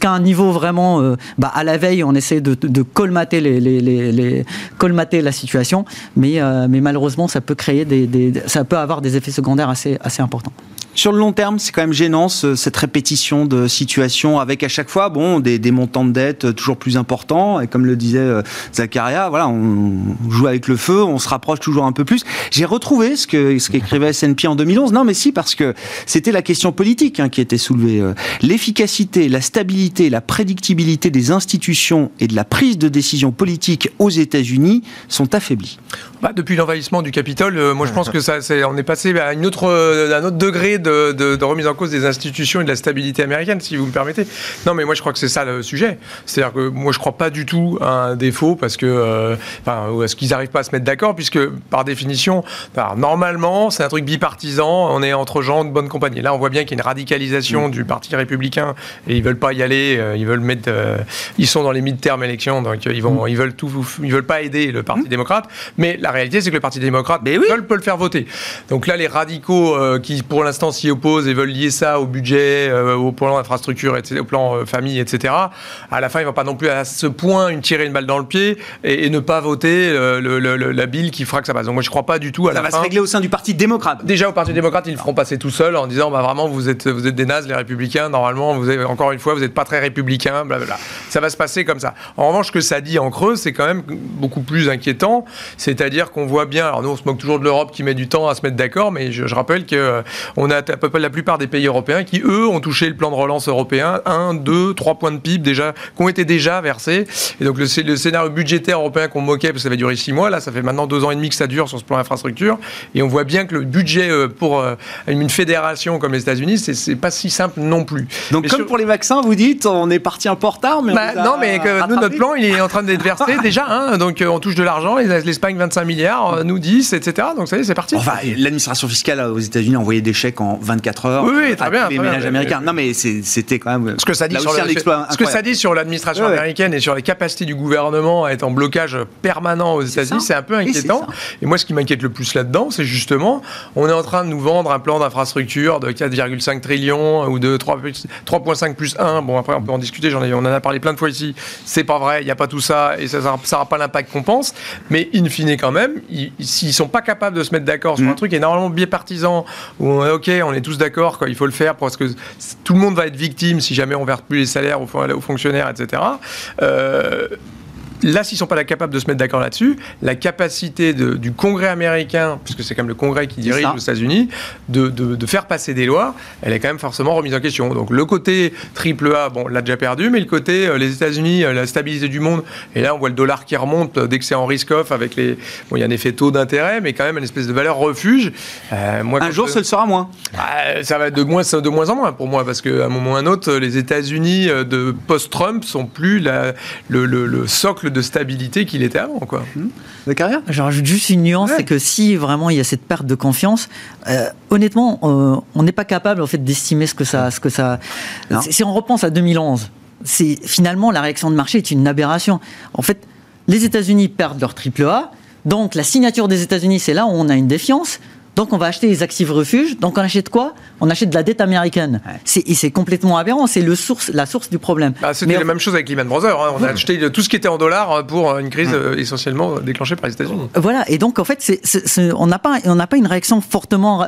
un niveau vraiment euh, bah, à la veille. On essaie de, de colmater les, les, les, les, colmater la situation, mais euh, mais malheureusement ça peut créer des, des, ça peut avoir des effets secondaires assez assez importants. Sur le long terme, c'est quand même gênant ce, cette répétition de situations avec à chaque fois bon des, des, montants de dette toujours plus importants et comme le disait euh, Zakaria, voilà, on joue avec le feu, on se rapproche toujours un peu plus. J'ai retrouvé ce que ce qu'écrivait S&P en 2011. Non, mais si parce que c'était la question politique hein, qui était soulevée. Euh, L'efficacité, la stabilité, la prédictibilité des institutions et de la prise de décision politique aux États-Unis sont affaiblies. Bah, depuis l'envahissement du Capitole, euh, moi je pense que ça, est, on est passé à une autre, euh, un autre degré de, de, de, remise en cause des institutions et de la stabilité américaine, si vous me permettez. Non, mais moi je crois que c'est ça le sujet. C'est-à-dire que moi je crois pas du tout à un défaut parce que, euh, enfin, est-ce qu'ils n'arrivent pas à se mettre d'accord, puisque par définition, alors, normalement c'est un truc bipartisan, on est entre gens de bonne compagnie. Là on voit bien qu'il y a une radicalisation mmh. du Parti républicain et ils veulent pas y aller, euh, ils veulent mettre, ils sont dans les mid-term élections, donc ils vont, mmh. ils veulent tout, ils veulent pas aider le Parti mmh. démocrate, mais la réalité, c'est que le Parti démocrate mais oui. veulent, peut le faire voter. Donc là, les radicaux euh, qui, pour l'instant, s'y opposent et veulent lier ça au budget, euh, au plan infrastructure, etc., au plan euh, famille, etc., à la fin, ils ne vont pas non plus à ce point une tirer une balle dans le pied et, et ne pas voter le, le, le, la bill qui fera que ça passe. Donc moi, je ne crois pas du tout à ça la va fin. se régler au sein du Parti démocrate. Déjà, au Parti démocrate, ils le feront passer tout seul en disant, bah, vraiment, vous êtes, vous êtes des nazes, les républicains. Normalement, vous avez, encore une fois, vous n'êtes pas très républicains, blablabla. Ça va se passer comme ça. En revanche, ce que ça dit en creux, c'est quand même beaucoup plus inquiétant. C'est-à-dire qu'on voit bien, alors nous on se moque toujours de l'Europe qui met du temps à se mettre d'accord, mais je, je rappelle qu'on euh, a à peu près la plupart des pays européens qui, eux, ont touché le plan de relance européen, 1, 2, 3 points de PIB déjà, qui ont été déjà versés. Et donc le, le scénario budgétaire européen qu'on moquait, parce que ça va durer 6 mois, là ça fait maintenant 2 ans et demi que ça dure sur ce plan infrastructure, et on voit bien que le budget euh, pour euh, une fédération comme les États-Unis, c'est pas si simple non plus. Donc mais comme sur... pour les vaccins, vous dites, on est parti un peu en retard, mais bah, non, mais que nous notre plan il est en train d'être versé déjà, hein, donc on touche de l'argent, l'Espagne 25 milliards, nous 10, etc. Donc ça y est, c'est parti. Enfin, l'administration fiscale aux États-Unis a envoyé des chèques en 24 heures oui, oui, très à bien, tous les très ménages bien. américains. Non, mais c'était quand même. Ce que ça dit, sur, ce que ça dit sur l'administration ouais, américaine et sur les capacités du gouvernement à être en blocage permanent aux États-Unis, c'est un peu inquiétant. Et, et moi, ce qui m'inquiète le plus là-dedans, c'est justement, on est en train de nous vendre un plan d'infrastructure de 4,5 trillions ou de 3,5 plus 1. Bon, après, on peut en discuter, ai, on en a parlé plein de fois ici. C'est pas vrai, il n'y a pas tout ça et ça n'aura pas l'impact qu'on pense. Mais in fine, quand même, s'ils sont pas capables de se mettre d'accord sur mmh. un truc énormément bipartisan où on est OK, on est tous d'accord, il faut le faire parce que tout le monde va être victime si jamais on verse plus les salaires aux, aux fonctionnaires, etc. Euh, Là, s'ils ne sont pas capables de se mettre d'accord là-dessus, la capacité de, du Congrès américain, puisque c'est quand même le Congrès qui dirige aux États-Unis, de, de, de, faire passer des lois, elle est quand même forcément remise en question. Donc le côté triple A, bon, l'a déjà perdu, mais le côté euh, les États-Unis, euh, la stabilité du monde, et là on voit le dollar qui remonte euh, dès que c'est en risk-off avec les, bon, il y a un effet taux d'intérêt, mais quand même une espèce de valeur refuge. Moi, un jour, ce sera moins. Euh, ça va être de moins, de moins en moins pour moi, parce qu'à un moment ou à un autre, les États-Unis de post-Trump sont plus la, le, le, le socle de stabilité qu'il était avant. Quoi. De carrière? Je rajoute juste une nuance, Ouais. c'est que si vraiment il y a cette perte de confiance, euh, honnêtement, euh, on n'est pas capable en fait d'estimer ce que ça, ce que ça. Non. Si on repense à 2011, c'est finalement la réaction de marché est une aberration. En fait, les États-Unis perdent leur triple A, donc la signature des États-Unis, c'est là où on a une défiance. Donc on va acheter les actifs refuges. Donc on achète quoi? On achète de la dette américaine. C'est complètement aberrant. C'est le source, la source du problème. Ah, C'était la même chose avec Lehman Brothers. hein. On a acheté tout ce qui était en dollars pour une crise euh, essentiellement déclenchée par les États-Unis. Voilà, et donc en fait, on n'a pas, on n'a pas une réaction fortement euh,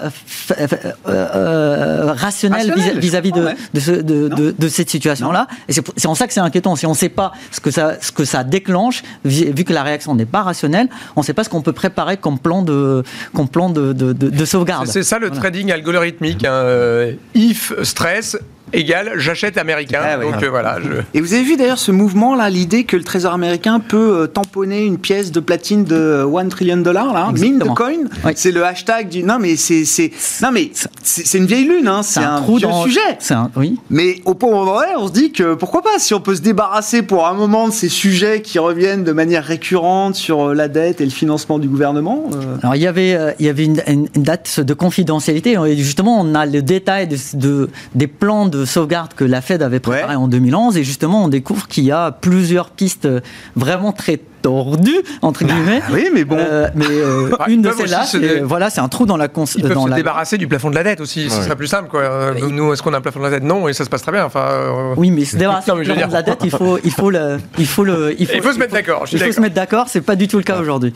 euh, euh, rationnelle Rationnelle, vis- vis-à-vis de, je comprends, ouais. de, ce- de, de- de cette situation-là. Et c'est en ça que c'est inquiétant. Si on ne sait pas ce que ça, ce que ça déclenche, vu que la réaction n'est pas rationnelle, on ne sait pas ce qu'on peut préparer comme plan de, comme plan de, de, de- de sauvegarde. C'est ça le Voilà. trading algorithmique. hein. Euh, If stress égale j'achète américain. Ah ouais. Donc euh, voilà. je- Et vous avez vu d'ailleurs ce mouvement là, l'idée que le Trésor américain peut euh, tamponner une pièce de platine de 1 trillion de dollars là, mine de coin. Oui. C'est le hashtag du. Non mais c'est c'est non mais c'est une vieille lune, hein. C'est un, trou vieux dans- sujet. C'est un, oui. Mais au point où on en est, on se dit que pourquoi pas si on peut se débarrasser pour un moment de ces sujets qui reviennent de manière récurrente sur euh, la dette et le financement du gouvernement. euh, Alors il y avait, euh, il y avait une, une- une date de confidentialité. Et justement, on a le détail de, de- des plans de sauvegarde que la Fed avait préparés Ouais. en 2011. Et justement, on découvre qu'il y a plusieurs pistes vraiment très tordues, entre guillemets. oui, mais bon. Euh, mais euh, Ah, une de celles-là, voilà, c'est un trou dans la cons- Ils peuvent dans se la- débarrasser du plafond de la dette aussi. Ce Ouais. serait plus simple. Quoi. Euh, Nous, est-ce qu'on a un plafond de la dette? Non, et ça se passe très bien. Enfin, euh, Oui, mais se débarrasser Non, mais du plafond de la dette, il faut, il faut le, il faut le, Il faut se mettre d'accord, Il faut se mettre d'accord. C'est pas du tout le cas aujourd'hui.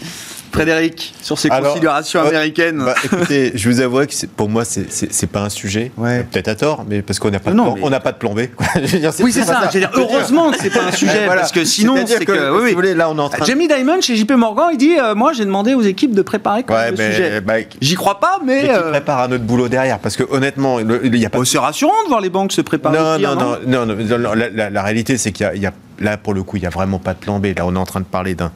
Frédéric, sur ces Alors, considérations euh, américaines. Bah, écoutez, je vous avoue que pour moi, c'est- pas un sujet. Ouais. Peut-être à tort, mais parce qu'on n'a pas, de plan- mais- on n'a pas de plan B. quoi. Je veux dire, oui, c'est ça. Je veux dire, heureusement que c'est pas un sujet, voilà. parce que sinon, c'est que, que. oui, si vous voulez, là, on est en train de- Jamie Dimon chez JP Morgan, il dit euh, Moi, j'ai demandé aux équipes de préparer quand Ouais, même le mais, sujet. bah, J'y crois pas, mais. mais qui euh, prépare un autre boulot derrière Parce que honnêtement, il n'y a pas oh, c'est rassurant de voir les banques se préparer. non, non, non, non, la, réalité, c'est qu'il y a, y là, pour le coup, il n'y a vraiment pas de plan B. Là, on est en train de parler d'un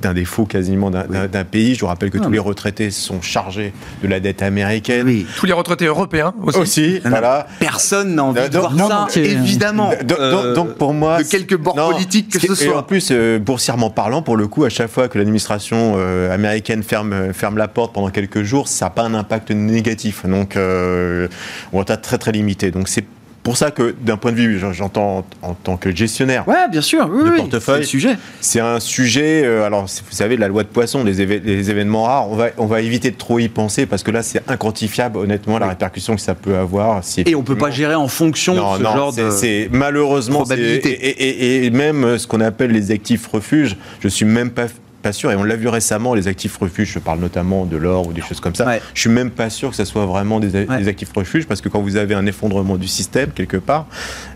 d'un défaut quasiment d'un d'un- d'un pays. Je vous rappelle que Non, tous mais- les retraités sont chargés de la dette américaine. Oui. tous les retraités européens aussi. Aussi, Non, non, voilà. Personne n'a envie Non, de voir non, ça, évidemment. Euh, donc, pour moi, de quelque bord non, politique que ce ce Et en soit. plus, euh, boursièrement parlant, pour le coup, à chaque fois que l'administration euh, américaine ferme, ferme la porte pendant quelques jours, ça n'a pas un impact négatif. Donc, euh, on est très très limité. Donc, c'est pour ça que, d'un point de vue, j'en- j'entends en tant que gestionnaire, Ouais, bien sûr, oui, oui, portefeuille. sujet. c'est un sujet. euh, alors, vous savez, la loi de poisson, les, éve- les événements rares, on va, on va éviter de trop y penser parce que là, c'est inquantifiable, honnêtement, la répercussion que ça peut avoir. Si Et on peut pas gérer en fonction non, de ce non, genre de. c'est malheureusement. Et, et- et même euh, ce qu'on appelle les actifs refuges, je suis même pas pas sûr, et on l'a vu récemment, les actifs refuges, je parle notamment de l'or ou des choses comme ça, Ouais. je suis même pas sûr que ça soit vraiment des, a- Ouais. des actifs refuges, parce que quand vous avez un effondrement du système, quelque part,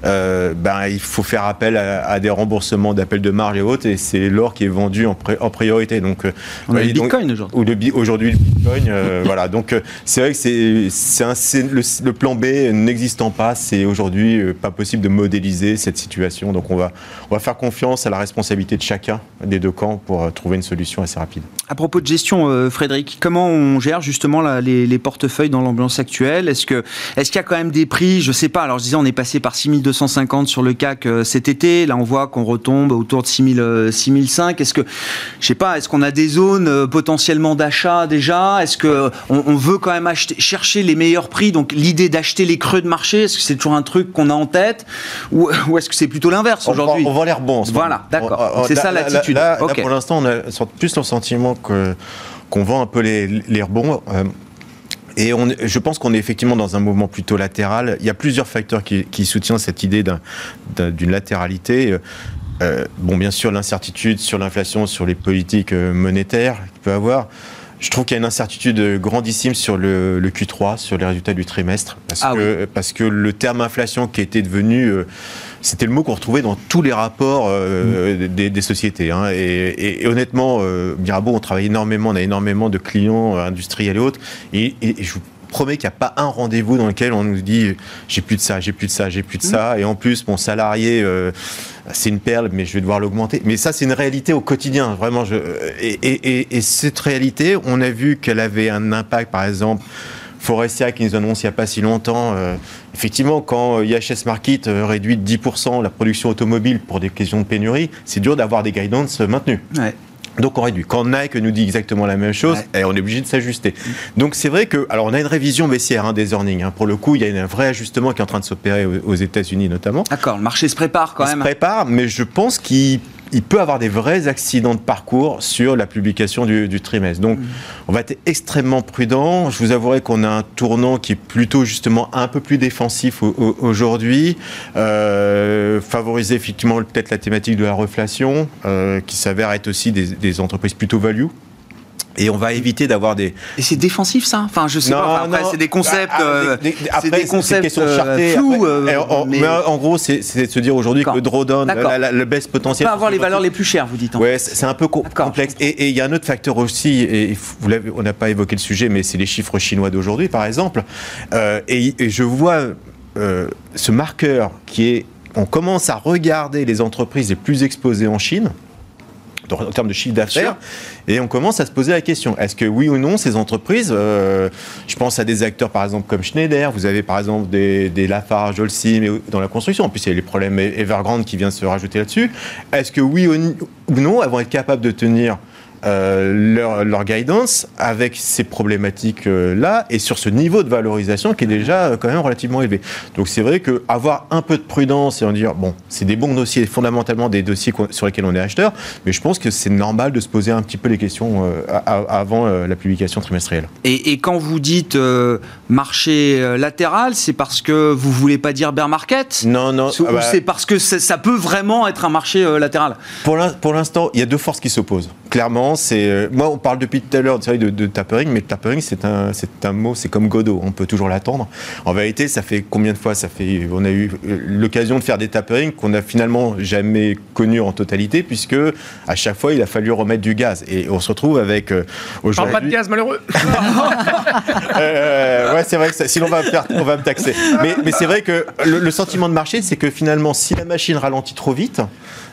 euh, ben, il faut faire appel à, à des remboursements d'appels de marge et autres, et c'est l'or qui est vendu en, pré- en priorité. Donc, euh, On a le donc- Bitcoin aujourd'hui. ou le bi- aujourd'hui le Bitcoin, euh, voilà. Donc c'est vrai que c'est c'est un- c'est le, le plan B n'existant pas, c'est aujourd'hui pas possible de modéliser cette situation. Donc on va on va faire confiance à la responsabilité de chacun des deux camps pour trouver une solution assez rapide. À propos de gestion, euh, Frédéric, comment on gère justement les, les portefeuilles dans l'ambiance actuelle? Est-ce que est-ce qu'il y a quand même des prix? Je sais pas. Alors je disais, on est passé par 6250 sur le CAC euh, cet été. Là, on voit qu'on retombe autour de 6000, euh, 6005. Est-ce que je sais pas Est-ce qu'on a des zones euh, potentiellement d'achat déjà? Est-ce que euh, on, on veut quand même acheter, chercher les meilleurs prix? Donc l'idée d'acheter les creux de marché, est-ce que c'est toujours un truc qu'on a en tête? Ou, ou est-ce que c'est plutôt l'inverse On aujourd'hui? vend- On vend l'air bon. Voilà, d'accord. On- on- C'est ça l'attitude. Là, là, Ok. pour l'instant, on a plus le sentiment que qu'on vend un peu les, les rebonds. euh, et on, je pense qu'on est effectivement dans un mouvement plutôt latéral. Il y a plusieurs facteurs qui, qui soutiennent cette idée d'un- d'un- d'une latéralité. Euh, bon, bien sûr, l'incertitude sur l'inflation, sur les politiques euh, monétaires qu'il peut avoir. Je trouve qu'il y a une incertitude grandissime sur le, le Q3, sur les résultats du trimestre, parce, Ah que, parce que le terme inflation qui était devenu, euh, c'était le mot qu'on retrouvait dans tous les rapports euh, des, des sociétés. hein. Et, et- et honnêtement, euh, Mirabeau, on travaille énormément, on a énormément de clients euh, industriels et autres, et, je vous promets qu'il n'y a pas un rendez-vous dans lequel on nous dit j'ai plus de ça, j'ai plus de ça, j'ai plus de ça, et en plus mon salarié euh, c'est une perle, mais je vais devoir l'augmenter. Mais ça, c'est une réalité au quotidien, vraiment. Je, et cette réalité, on a vu qu'elle avait un impact, par exemple, Forestia qui nous annonce il n'y a pas si longtemps, effectivement, quand IHS Market réduit de 10% la production automobile pour des questions de pénurie, c'est dur d'avoir des guidance maintenus. Donc on réduit. Quand Nike nous dit exactement la même chose, et eh, on est obligé de s'ajuster. Donc c'est vrai que, alors on a une révision baissière hein, des earnings. Hein. Pour le coup, il y a un vrai ajustement qui est en train de s'opérer aux, États-Unis notamment. D'accord, le marché se prépare quand même. Se prépare, mais je pense qu'il il peut avoir des vrais accidents de parcours sur la publication du, trimestre. Donc, on va être extrêmement prudent. Je vous avouerai qu'on a un tournant qui est plutôt justement un peu plus défensif aujourd'hui, euh, favoriser effectivement peut-être la thématique de la reflation, euh, qui s'avère être aussi des entreprises plutôt value et on va éviter d'avoir des. Et c'est défensif ça? Enfin, je sais pas. après, c'est des concepts. Ah, euh, c'est des concepts euh, flous. Euh, mais... en gros, c'est de se dire aujourd'hui que le drawdown, le baisse potentiel. On peut avoir les valeurs les plus chères, vous dites. Ouais, c'est un peu complexe. Et il y a un autre facteur aussi. Et vous on n'a pas évoqué le sujet, mais c'est les chiffres chinois d'aujourd'hui, par exemple. et, et, je vois ce marqueur qui est. On commence à regarder les entreprises les plus exposées en Chine en termes de chiffre d'affaires. Et on commence à se poser la question est-ce que oui ou non ces entreprises, euh, je pense à des acteurs par exemple comme Schneider, vous avez par exemple des, des Lafarge, Holcim dans la construction, en plus il y a les problèmes Evergrande qui vient se rajouter là-dessus. Est-ce que oui ou non elles vont être capables de tenir euh, leur, leur, guidance avec ces problématiques-là et sur ce niveau de valorisation qui est déjà euh, quand même relativement élevé. Donc c'est vrai qu'avoir un peu de prudence et en dire, bon, c'est des bons dossiers, fondamentalement des dossiers sur lesquels on est acheteur, mais je pense que c'est normal de se poser un petit peu les questions euh, avant la publication trimestrielle. Et, et, quand vous dites marché latéral, c'est parce que vous voulez pas dire bear market? Non, non. Ou ah bah c'est parce que ça peut vraiment être un marché latéral? Pour l'instant, il y a deux forces qui s'opposent. Clairement, c'est euh, moi on parle depuis tout à l'heure de, de, tapering, mais tapering c'est un c'est un mot, c'est comme Godot, on peut toujours l'attendre. En vérité, ça fait combien de fois Ça fait on a eu euh, l'occasion de faire des taperings qu'on a finalement jamais connu en totalité, puisque à chaque fois il a fallu remettre du gaz et on se retrouve avec euh, aujourd'hui. pas de gaz malheureux. ouais, c'est vrai que sinon on va me faire, on va me taxer. Mais, mais c'est vrai que le sentiment de marché, c'est que finalement si la machine ralentit trop vite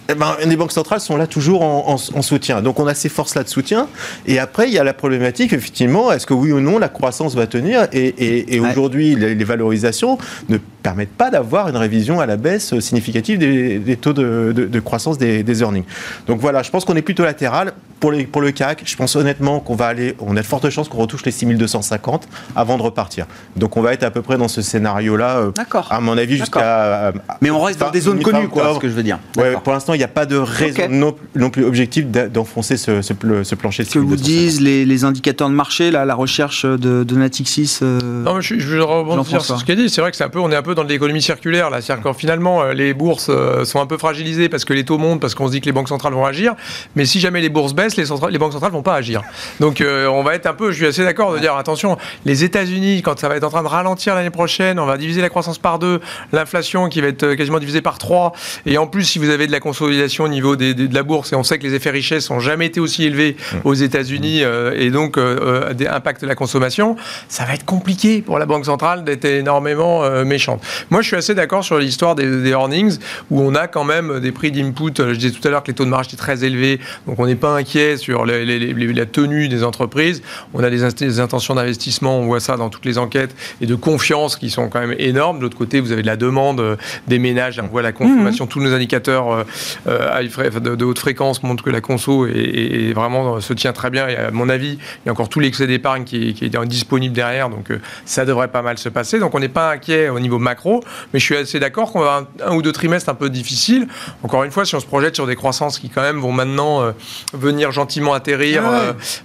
eh ben, les banques centrales sont là toujours en, soutien. Donc on a ces forces-là de soutien. Et après, il y a la problématique, effectivement, est-ce que oui ou non la croissance va tenir? Et, aujourd'hui, les, valorisations ne permettent pas d'avoir une révision à la baisse significative des, taux de, croissance des, des, earnings. Donc voilà, je pense qu'on est plutôt latéral. Pour, les, pour le CAC, je pense honnêtement qu'on va aller, on a de fortes chances qu'on retouche les 6250 avant de repartir. Donc on va être à peu près dans ce scénario-là, euh, à mon avis, jusqu'à. Mais on reste dans des zones connues, quoi, ce que je veux dire. Ouais, pour l'instant, il n'y a pas de raison non, plus objective d'enfoncer ce, ce, plancher de Ce que vous disent les, indicateurs de marché, là, la recherche de, de Natixis euh, Non, mais je, je veux rebondir sur ce qu'il dit. C'est vrai que c'est un peu, on est un peu dans l'économie circulaire, là. C'est-à-dire que finalement, euh, les bourses euh, sont un peu fragilisées parce que les taux montent, parce qu'on se dit que les banques centrales vont agir. Mais si jamais les bourses baissent, les, les banques centrales vont pas agir. Donc, on va être un peu, je suis assez d'accord de dire, attention, les États-Unis, quand ça va être en train de ralentir l'année prochaine, on va diviser la croissance par deux, l'inflation qui va être quasiment divisée par trois. Et en plus, si vous avez de la consolidation au niveau de la bourse et on sait que les effets richesse n'ont jamais été aussi élevés mmh. aux États-Unis euh, et donc euh, euh impactent la consommation, ça va être compliqué pour la Banque centrale d'être énormément euh, méchante. Moi, je suis assez d'accord sur l'histoire des, earnings où on a quand même des prix d'input. Je disais tout à l'heure que les taux de marge étaient très élevés, donc on n'est pas inquiet sur la tenue des entreprises. On a des, intentions d'investissement, on voit ça dans toutes les enquêtes, et de confiance qui sont quand même énormes. De l'autre côté, vous avez de la demande des ménages, on voit la consommation, mmh. tous nos indicateurs euh, de, haute fréquence montre que la conso est, vraiment se tient très bien. Et à mon avis, il y a encore tout l'excès d'épargne qui, est disponible derrière, donc euh, ça devrait pas mal se passer. Donc on n'est pas inquiet au niveau macro, mais je suis assez d'accord qu'on va un, un, ou deux trimestres un peu difficiles. Encore une fois, si on se projette sur des croissances qui quand même vont maintenant euh, venir gentiment atterrir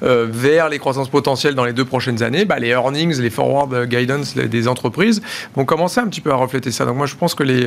vers les croissances potentielles dans les deux prochaines années, bah, les earnings, les forward guidance des entreprises vont commencer un petit peu à refléter ça. Donc moi je pense que les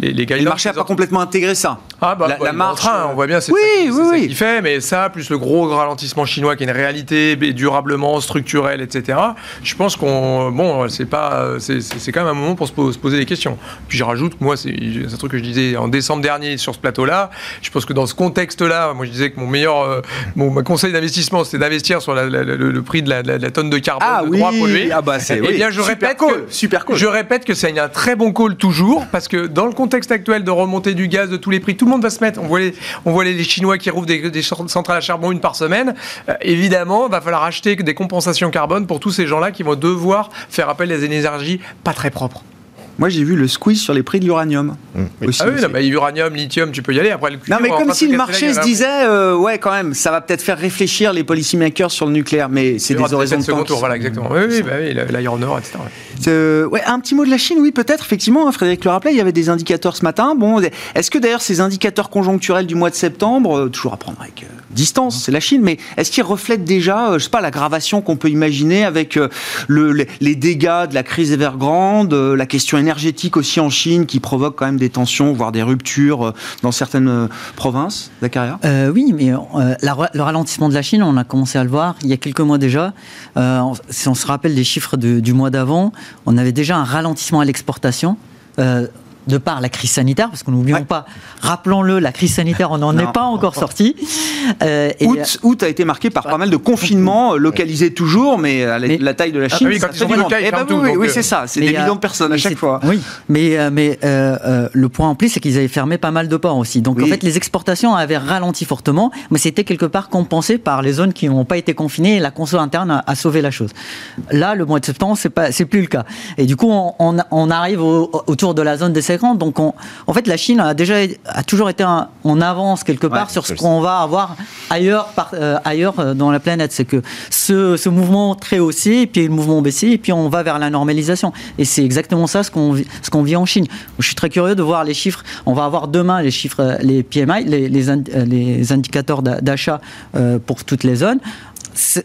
les, les guidance, le marché n'a pas complètement intégré ça. Ah bah, la, marche, on voit bien, c'est oui, ça, oui, qu'il fait, mais ça, plus le gros ralentissement chinois qui est une réalité durablement structurelle, etc. Je pense qu'on, bon, c'est pas, c'est quand même un moment pour se, poser poser des questions. Puis je rajoute, moi, c'est un truc que je disais en décembre dernier sur ce plateau-là. Je pense que dans ce contexte-là, moi je disais que mon meilleur, euh, mon, conseil d'investissement, c'était d'investir sur le, prix de la, tonne de carbone ah, de oui. droit pollué. Ah bah c'est eh bien, je répète que, super cool. Je répète que c'est un très bon call toujours parce que dans le contexte actuel de remontée du gaz, de tous les prix, tout le monde va se mettre. On voit les, on voit les Chinois qui rouvrent des, centrales à charbon une par semaine. Euh, évidemment, il va falloir acheter des compensations carbone pour tous ces gens-là qui vont devoir faire appel à des énergies pas très propres. Moi, j'ai vu le squeeze sur les prix de l'uranium. Mmh. ah oui, non, uranium, lithium, tu peux y aller. Après, le non, mais comme si le marché se disait, euh, ouais, quand même, ça va peut-être faire réfléchir les policymakers sur le nucléaire, mais c'est des horizons de temps. Tour, voilà, exactement. Oui, oui, bah, oui l'aéronord, etc. Euh, ouais, un petit mot de la Chine, oui, peut-être, effectivement. Hein, Frédéric le rappelait, il y avait des indicateurs ce matin. Bon, est-ce que d'ailleurs ces indicateurs conjoncturels du mois de septembre, euh, toujours à prendre avec distance, c'est la Chine, mais est-ce qu'ils reflètent déjà, je sais pas, l'aggravation qu'on peut imaginer avec le, les, dégâts de la crise Evergrande, la question énergétique aussi en Chine qui provoque quand même des tensions, voire des ruptures euh, dans certaines euh, provinces, Zakaria? Euh, Oui, mais le ralentissement de la Chine, on a commencé à le voir il y a quelques mois déjà. si on se rappelle les chiffres du mois d'avant, on avait déjà un ralentissement à l'exportation de par la crise sanitaire, parce que n'oublions pas, rappelons-le, la crise sanitaire, on n'en est pas encore sorti. Euh, août, août, a été marqué par pas mal de confinements euh, localisés toujours, mais à la, taille de la Chine. Ah oui, quand ils sont le cas, eh ben oui, c'est ça, c'est des millions de personnes à chaque fois. Oui, mais, mais le point en plus, c'est qu'ils avaient fermé pas mal de ports aussi. Donc en fait, les exportations avaient ralenti fortement, mais c'était quelque part compensé par les zones qui n'ont pas été confinées et la conso interne a, sauvé la chose. Là, le mois de septembre, c'est plus le cas. Et du coup, on, on, arrive autour de la zone donc, en fait, la Chine a déjà a toujours été en avance quelque part sur ce qu'on va avoir ailleurs, euh, ailleurs euh, dans la planète. C'est que ce, mouvement très haussier, et puis le mouvement baissier, et puis on va vers la normalisation. Et c'est exactement ça ce qu'on ce qu'on vit en Chine. Je suis très curieux de voir les chiffres. On va avoir demain les chiffres, les PMI, les, les, indicateurs d'achat euh, pour toutes les zones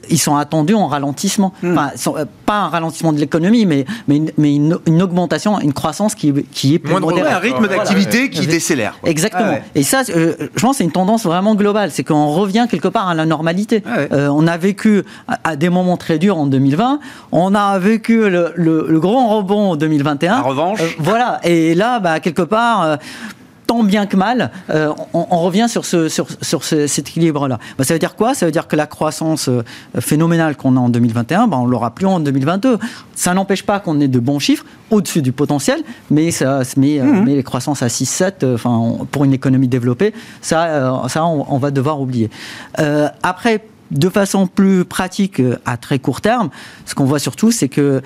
ils sont attendus en ralentissement. Hmm. Enfin, euh, pas un ralentissement de l'économie, mais, mais, une, mais une, augmentation, une croissance qui, qui est plus modérée. Un rythme d'activité qui décélère. Exactement. Et ça, euh, je pense, c'est une tendance vraiment globale. C'est qu'on revient quelque part à la normalité. Euh, on a vécu à, des moments très durs en 2020. On a vécu le, le, grand rebond en 2021. En revanche. voilà. Et là, bah, quelque part tant bien que mal, euh, on, revient sur, ce, sur, sur cet équilibre-là. Bah, ça veut dire quoi? Ça veut dire que la croissance euh, phénoménale qu'on a en 2021, bah, on l'aura plus en 2022. Ça n'empêche pas qu'on ait de bons chiffres au-dessus du potentiel, mais, ça, met, euh, mmh. les croissances à 6-7, enfin, pour une économie développée, ça, ça on, on, va devoir oublier. après, de façon plus pratique euh, à très court terme, ce qu'on voit surtout, c'est que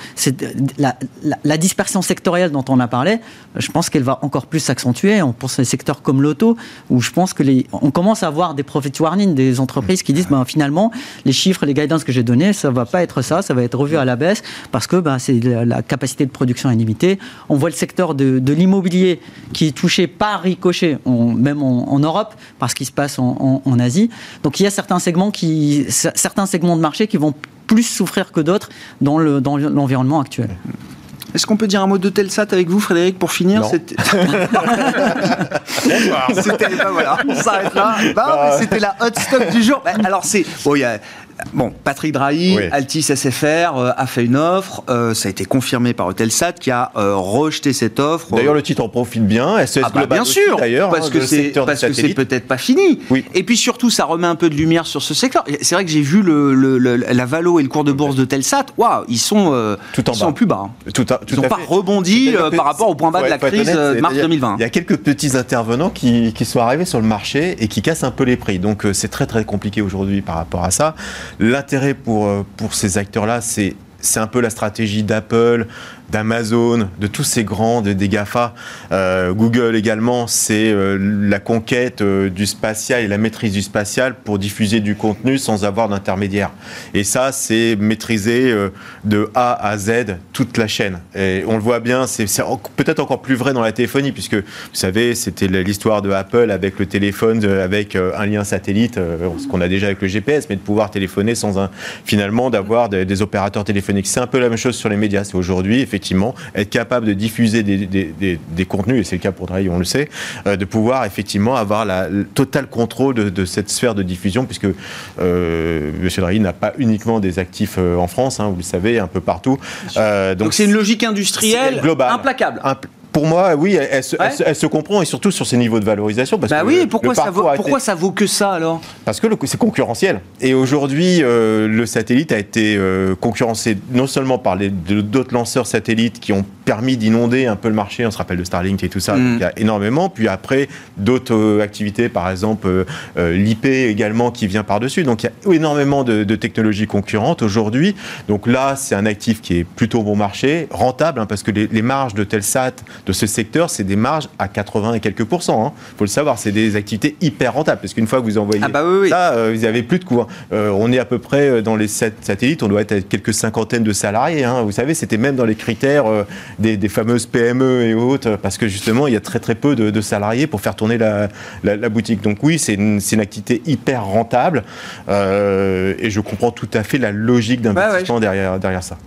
la, la, dispersion sectorielle dont on a parlé, je pense qu'elle va encore plus s'accentuer. On pense à des secteurs comme l'auto, où je pense que on commence à voir des profit warning des entreprises qui disent, ben, finalement, les chiffres, les guidances que j'ai donnés, ça va pas être ça, ça va être revu à la baisse parce que ben, c'est la, capacité de production est limitée. On voit le secteur de, l'immobilier qui est touché par ricochet, même en, Europe, par ce qui se passe en, en Asie. Donc il y a certains segments qui certains segments de marché qui vont plus souffrir que d'autres dans l'environnement actuel. Est-ce qu'on peut dire un mot de Telsat avec vous, Frédéric, pour finir C'était. voilà, on s'arrête là. C'était la hot stock du jour. Alors, c'est. Bon, il y a Bon, Patrick Drahi, Altis SFR euh, a fait une offre. Euh, ça a été confirmé par Hotelsat qui a euh, rejeté cette offre. D'ailleurs, le titre en profite bien. SES ah bah, bien sûr, d'ailleurs, parce hein, que c'est parce que c'est peut-être pas fini. Oui. Et puis surtout, ça remet un peu de lumière sur ce secteur. C'est vrai que j'ai vu le, la valo et le cours de bourse de Telsat. Waouh, ils sont tout en ils sont plus bas. Hein. Tout ils n'ont pas rebondi par rapport au point bas de la crise de mars 2020. Il y a quelques petits intervenants qui, qui sont arrivés sur le marché et qui cassent un peu les prix. Donc c'est très très compliqué aujourd'hui par rapport à ça. L'intérêt pour, euh, pour ces acteurs-là, c'est c'est un peu la stratégie d'Apple, d'Amazon, de tous ces grands, des GAFA. Euh, Google également, c'est euh, la conquête euh, du spatial et la maîtrise du spatial pour diffuser du contenu sans avoir d'intermédiaire. Et ça, c'est maîtriser de A à Z toute la chaîne. Et on le voit bien, c'est peut-être encore plus vrai dans la téléphonie, puisque vous savez, c'était l'histoire de Apple avec le téléphone, avec un lien satellite, ce qu'on a déjà avec le GPS, mais de pouvoir téléphoner sans un, finalement d'avoir des, des opérateurs téléphoniques. C'est un peu la même chose sur les médias. C'est aujourd'hui, effectivement être capable de diffuser des, contenus, et c'est le cas pour Draghi, on le sait, euh, de pouvoir effectivement avoir la, le total contrôle de, cette sphère de diffusion, puisque euh, M. Draghi n'a pas uniquement des actifs euh, en France, hein, vous le savez, un peu partout. donc c'est une logique industrielle globale, implacable pour moi, oui, elle, se, comprend et surtout sur ses niveaux de valorisation. Parce bah oui, pourquoi, ça vaut, pourquoi ça vaut que ça alors? Parce que c'est concurrentiel. Et aujourd'hui, euh, le satellite a été euh, concurrencé non seulement par d'autres lanceurs satellites qui ont permis d'inonder un peu le marché, on se rappelle de Starlink et tout ça, mm. il y a énormément. Puis après, d'autres euh, activités, par exemple l'IP également qui vient par-dessus. Donc il y a énormément de, technologies concurrentes aujourd'hui. Donc là, c'est un actif qui est plutôt bon marché, rentable, hein, parce que les, les marges de Telsat, de ce secteur, c'est des marges à 80 et quelques pourcents. Il hein. faut le savoir, c'est des activités hyper rentables. Parce qu'une fois que vous envoyez ah bah ça, euh, vous n'avez plus de coûts. Hein. Euh, on est à peu près euh, dans les 7 satellites, on doit être à quelques cinquantaines de salariés. Hein. Vous savez, c'était même dans les critères des, fameuses PME et autres, parce que justement, il y a très très peu de, salariés pour faire tourner la, boutique. Donc oui, c'est une, activité hyper rentable. et je comprends tout à fait la logique d'investissement derrière, derrière ça.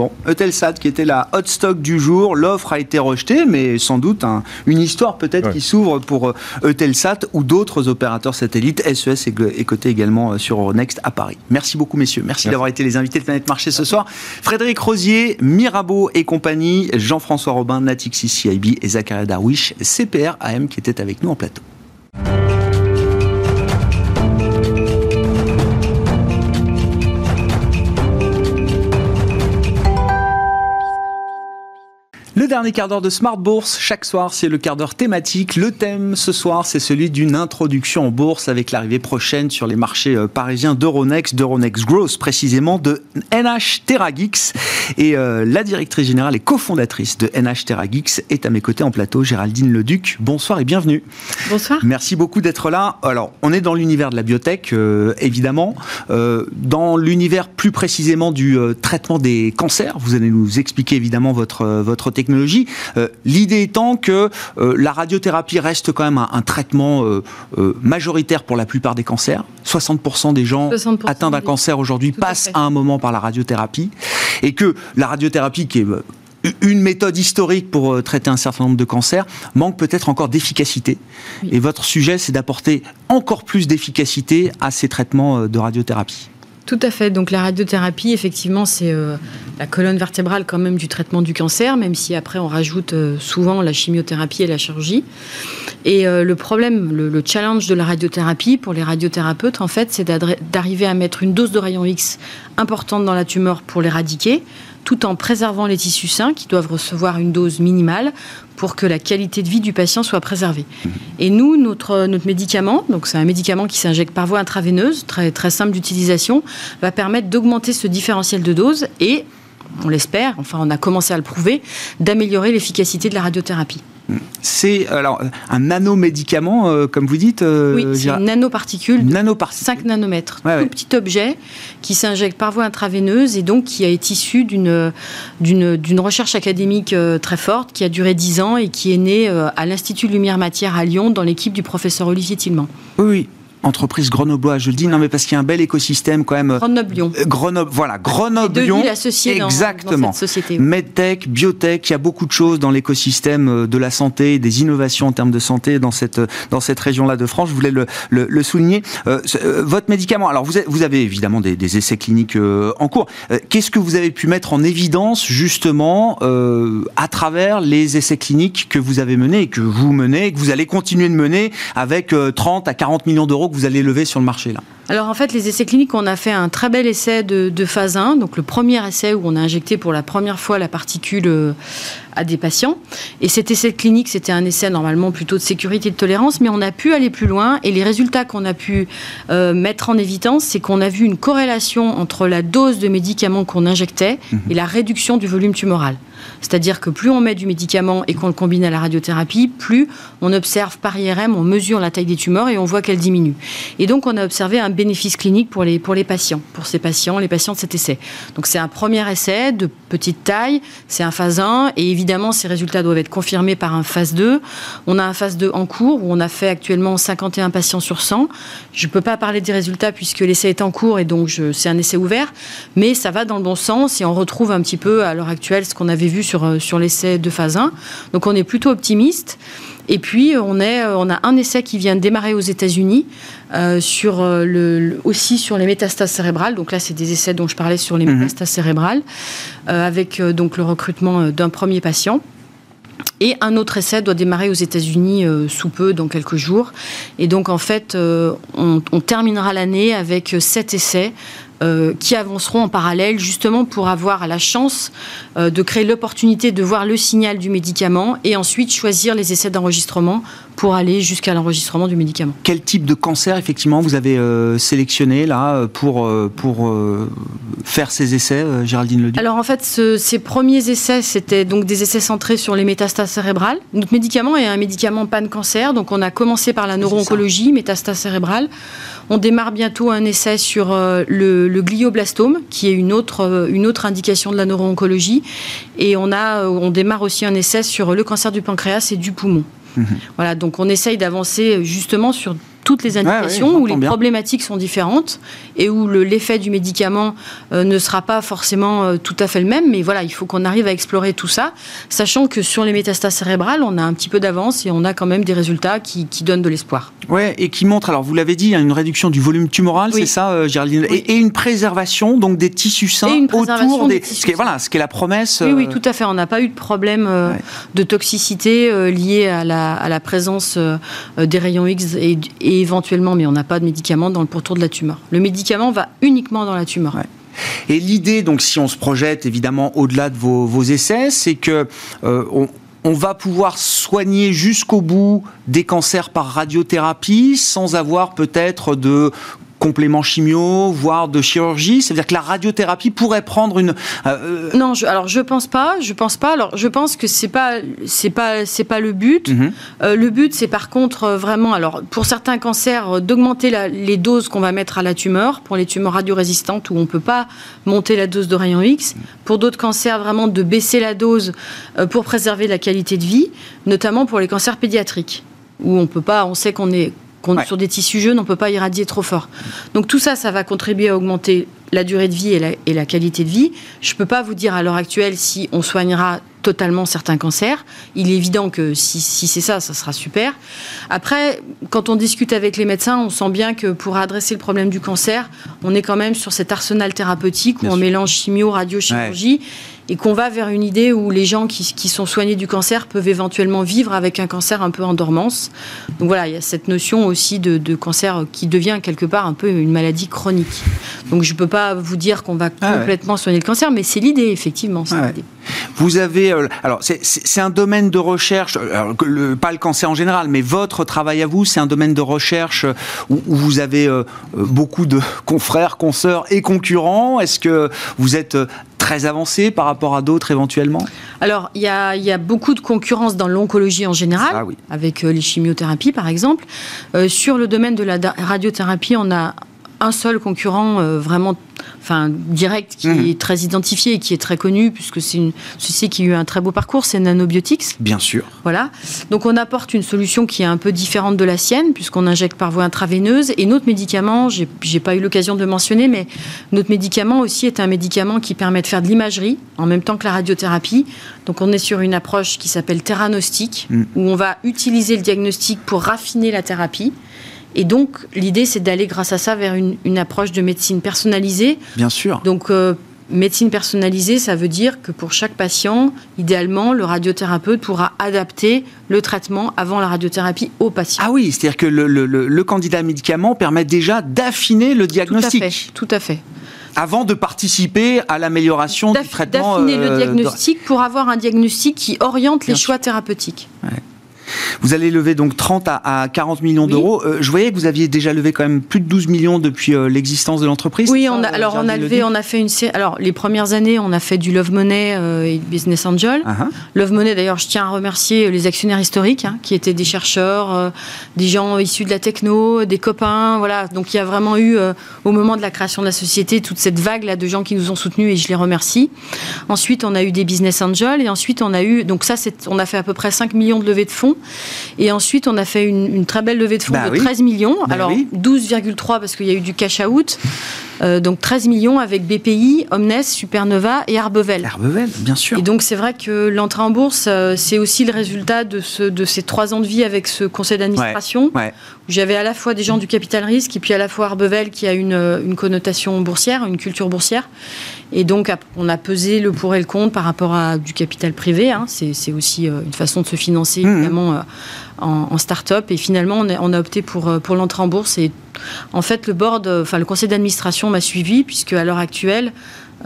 Bon, Eutelsat qui était la hot stock du jour, l'offre a été rejetée, mais sans doute une histoire peut-être qui s'ouvre pour euh, Eutelsat ou d'autres opérateurs satellites. SES est, coté également euh, sur Euronext à Paris. Merci beaucoup messieurs, merci, d'avoir été les invités de Planète Marché ce soir. Frédéric Rosier, Mirabeau et compagnie, Jean-François Robin, Natixis CIB et Zachary Darwish, CPR AM qui étaient avec nous en plateau. Le dernier quart d'heure de Smart Bourse, chaque soir, c'est le quart d'heure thématique. Le thème ce soir, c'est celui d'une introduction en bourse avec l'arrivée prochaine sur les marchés euh, parisiens d'Euronext, d'Euronext Growth précisément, de NH TerraGeeks. Et euh, la directrice générale et cofondatrice de NH TerraGeeks est à mes côtés en plateau, Géraldine Leduc. Bonsoir et bienvenue. Bonsoir. Merci beaucoup d'être là. Alors, on est dans l'univers de la biotech, euh, évidemment. dans l'univers plus précisément du traitement des cancers, vous allez nous expliquer évidemment votre, votre technique euh, l'idée étant que euh, la radiothérapie reste quand même un, traitement euh, majoritaire pour la plupart des cancers. 60% des gens atteints d'un cancer aujourd'hui passent à, un moment par la radiothérapie. Et que la radiothérapie, qui est une méthode historique pour traiter un certain nombre de cancers manque peut-être encore d'efficacité. Et votre sujet, c'est d'apporter encore plus d'efficacité à ces traitements de radiothérapie. Tout à fait. Donc la radiothérapie, effectivement, c'est euh, la colonne vertébrale quand même du traitement du cancer, même si après on rajoute euh, souvent la chimiothérapie et la chirurgie. Et euh, le problème, le, challenge de la radiothérapie pour les radiothérapeutes, en fait, c'est d'arriver à mettre une dose de rayon X importante dans la tumeur pour l'éradiquer, tout en préservant les tissus sains qui doivent recevoir une dose minimale pour que la qualité de vie du patient soit préservée. Et nous, notre, notre médicament, donc c'est un médicament qui s'injecte par voie intraveineuse, très, très simple d'utilisation, va permettre d'augmenter ce différentiel de dose et, on l'espère, enfin on a commencé à le prouver, d'améliorer l'efficacité de la radiothérapie. C'est alors un nanomédicament, euh, comme vous dites. Euh, oui, c'est une nanoparticule. 5 nanomètres. tout petit objet qui s'injecte par voie intraveineuse et donc qui est issu d'une, d'une, recherche académique euh, très forte qui a duré 10 ans et qui est née à l'Institut Lumière Matière à Lyon dans l'équipe du professeur Olivier Tillman. Oui, oui entreprise grenobloise. Je le dis, non, mais parce qu'il y a un bel écosystème quand même. Grenoble-Lyon. Euh, Grenoble, voilà, Grenoble-Lyon. Exactement. Dans, cette société. Medtech, biotech, il y a beaucoup de choses dans l'écosystème euh, de la santé, des innovations en termes de santé dans cette, euh, dans cette région-là de France. Je voulais le, le, souligner. votre médicament, alors vous avez, vous avez évidemment des, des essais cliniques en cours. Qu'est-ce que vous avez pu mettre en évidence justement à travers les essais cliniques que vous avez menés et que vous menez et que vous allez continuer de mener avec 30 à 40 millions d'euros vous allez lever sur le marché là alors en fait, les essais cliniques, on a fait un très bel essai de, phase 1, donc le premier essai où on a injecté pour la première fois la particule euh, à des patients. Et cet essai clinique, c'était un essai normalement plutôt de sécurité et de tolérance, mais on a pu aller plus loin. Et les résultats qu'on a pu euh, mettre en évidence, c'est qu'on a vu une corrélation entre la dose de médicaments qu'on injectait mhm. et la réduction du volume tumoral. C'est-à-dire que plus on met du médicament et qu'on le combine à la radiothérapie, plus on observe par IRM, on mesure la taille des tumeurs et on voit qu'elle diminue. Et donc on a observé un bénéfice clinique pour les, pour les patients, pour ces patients, les patients de cet essai. Donc c'est un premier essai de petite taille, c'est un phase 1, et évidemment ces résultats doivent être confirmés par un phase 2. On a un phase 2 en cours où on a fait actuellement 51 patients sur 100. Je ne peux pas parler des résultats puisque l'essai est en cours et donc c'est un essai ouvert, mais ça va dans le bon sens et on retrouve un petit peu à l'heure actuelle ce qu'on avait vu sur, sur l'essai de phase 1. Donc on est plutôt optimiste. Et puis, on, est, on a un essai qui vient de démarrer aux États-Unis, euh, sur le, aussi sur les métastases cérébrales. Donc là, c'est des essais dont je parlais sur les mhm. métastases cérébrales, avec donc le recrutement d'un premier patient. Et un autre essai doit démarrer aux États-Unis sous peu, dans quelques jours. Et donc, en fait, on, on, terminera l'année avec sept essais euh, qui avanceront en parallèle justement pour avoir la chance euh, de créer l'opportunité de voir le signal du médicament et ensuite choisir les essais d'enregistrement pour aller jusqu'à l'enregistrement du médicament. Quel type de cancer effectivement vous avez euh, sélectionné là pour, pour faire ces essais, Géraldine Leduc? Alors en fait, ces premiers essais, c'était donc des essais centrés sur les métastases cérébrales. Notre médicament est un médicament pan-cancer, donc on a commencé par la neuro-oncologie, métastases cérébrales. On démarre bientôt un essai sur le le glioblastome, qui est une autre, euh, une autre indication de la neuro-oncologie. Et on, a, euh, on démarre aussi un essai sur le cancer du pancréas et du poumon. Voilà, donc on essaye d'avancer justement sur toutes les indications où les problématiques sont différentes et où l'effet du médicament euh, ne sera pas forcément euh, tout à fait le même. Mais voilà, il faut qu'on arrive à explorer tout ça, sachant que sur les métastases cérébrales, on a un petit peu d'avance et on a quand même des résultats qui, donnent de l'espoir. Ouais, et qui montrent, alors vous l'avez dit, une réduction du volume tumoral, c'est ça, euh, Géraldine et, une préservation donc des tissus sains autour des. ce, qui est, voilà, ce qui est la promesse. Oui, oui, tout à fait. On n'a pas eu de problème de toxicité lié à la, à la présence des rayons X et, et éventuellement, mais on n'a pas de médicament dans le pourtour de la tumeur. Le médicament va uniquement dans la tumeur. Et l'idée, donc, si on se projette évidemment au-delà de vos, essais, c'est que euh, on, va pouvoir soigner jusqu'au bout des cancers par radiothérapie sans avoir peut-être de compléments chimio, voire de chirurgie C'est-à-dire que la radiothérapie pourrait prendre une. Euh, non, je, alors je pense pas. Je pense pas. Alors je pense que c'est pas c'est pas c'est pas le but. Mhm. Euh, le but c'est par contre euh, vraiment alors pour certains cancers d'augmenter les doses qu'on va mettre à la tumeur pour les tumeurs radiorésistantes où on peut pas monter la dose de rayon X. Pour d'autres cancers vraiment de baisser la dose pour préserver la qualité de vie, notamment pour les cancers pédiatriques où on peut pas. On sait qu'on est sur des tissus jeunes, on ne peut pas irradier trop fort. Donc tout ça, ça va contribuer à augmenter la durée de vie et la, qualité de vie. Je ne peux pas vous dire à l'heure actuelle si on soignera totalement certains cancers. Il est évident que si, c'est ça, ça sera super. Après, quand on discute avec les médecins, on sent bien que pour adresser le problème du cancer, on est quand même sur cet arsenal thérapeutique où on mélange chimio, radiochirurgie et qu'on va vers une idée où les gens qui, sont soignés du cancer peuvent éventuellement vivre avec un cancer un peu en dormance. Donc voilà, il y a cette notion aussi de, cancer qui devient quelque part un peu une maladie chronique. Donc je ne peux pas vous dire qu'on va ah complètement soigner le cancer, mais c'est l'idée, effectivement. Ah vous avez, euh, alors c'est un domaine de recherche, le, pas le cancer en général, mais votre travail à vous, c'est un domaine de recherche où, vous avez euh, beaucoup de confrères, consoeurs et concurrents. Est-ce que vous êtes très avancé par rapport à d'autres éventuellement? Alors, il y a, beaucoup de concurrence dans l'oncologie en général, avec euh, les chimiothérapies par exemple. Euh, sur le domaine de la radiothérapie, on a un seul concurrent euh, vraiment enfin, direct qui mhm. est très identifié et qui est très connu puisque c'est une société qui a eu un très beau parcours, c'est Nanobiotics. Bien sûr. Voilà. Donc on apporte une solution qui est un peu différente de la sienne puisqu'on injecte par voie intraveineuse et notre médicament, j'ai pas eu l'occasion de le mentionner, mais notre médicament aussi est un médicament qui permet de faire de l'imagerie en même temps que la radiothérapie. Donc on est sur une approche qui s'appelle Theranostic mm. où on va utiliser le diagnostic pour raffiner la thérapie. Et donc, l'idée, c'est d'aller, grâce à ça, vers une, approche de médecine personnalisée. Bien sûr. Donc, euh, médecine personnalisée, ça veut dire que pour chaque patient, idéalement, le radiothérapeute pourra adapter le traitement avant la radiothérapie au patient. Ah oui, c'est-à-dire que le, le, candidat médicament permet déjà d'affiner le diagnostic. Tout à fait. Tout à fait avant de participer à l'amélioration du traitement. D'affiner le euh, diagnostic pour avoir un diagnostic qui oriente les choix thérapeutiques. Vous allez lever donc 30 à, 40 millions d'euros. Euh, je voyais que vous aviez déjà levé quand même plus de 12 millions depuis euh, l'existence de l'entreprise. Oui, on a, alors on a levé, on a fait une alors les premières années, on a fait du Love Money et Business Angel. Uh-huh. Love Money, d'ailleurs, je tiens à remercier les actionnaires historiques, hein, qui étaient des chercheurs, des gens issus de la techno, des copains, voilà. Donc il y a vraiment eu au moment de la création de la société toute cette vague là de gens qui nous ont soutenus et je les remercie. Ensuite, on a eu des Business Angels et ensuite on a eu donc ça, on a fait à peu près 5 millions de levées de fonds. Et ensuite, on a fait une, très belle levée de fonds bah de 13 millions. Bah Alors, 12,3 parce qu'il y a eu du cash out. Euh, donc 13 millions avec BPI, Omnes, Supernova et Arbevel. Arbevel, bien sûr. Et donc c'est vrai que l'entrée en bourse, euh, c'est aussi le résultat de, ce, de ces trois ans de vie avec ce conseil d'administration, où j'avais à la fois des gens du capital risque et puis à la fois Arbevel qui a une, une connotation boursière, une culture boursière. Et donc on a pesé le pour et le contre par rapport à du capital privé. Hein. C'est aussi euh, une façon de se financer, mmh. évidemment en, start-up. Et finalement, on a, opté pour, euh, pour l'entrée en bourse. Et en fait, le board, euh, enfin, le conseil d'administration m'a suivi, puisque à l'heure actuelle,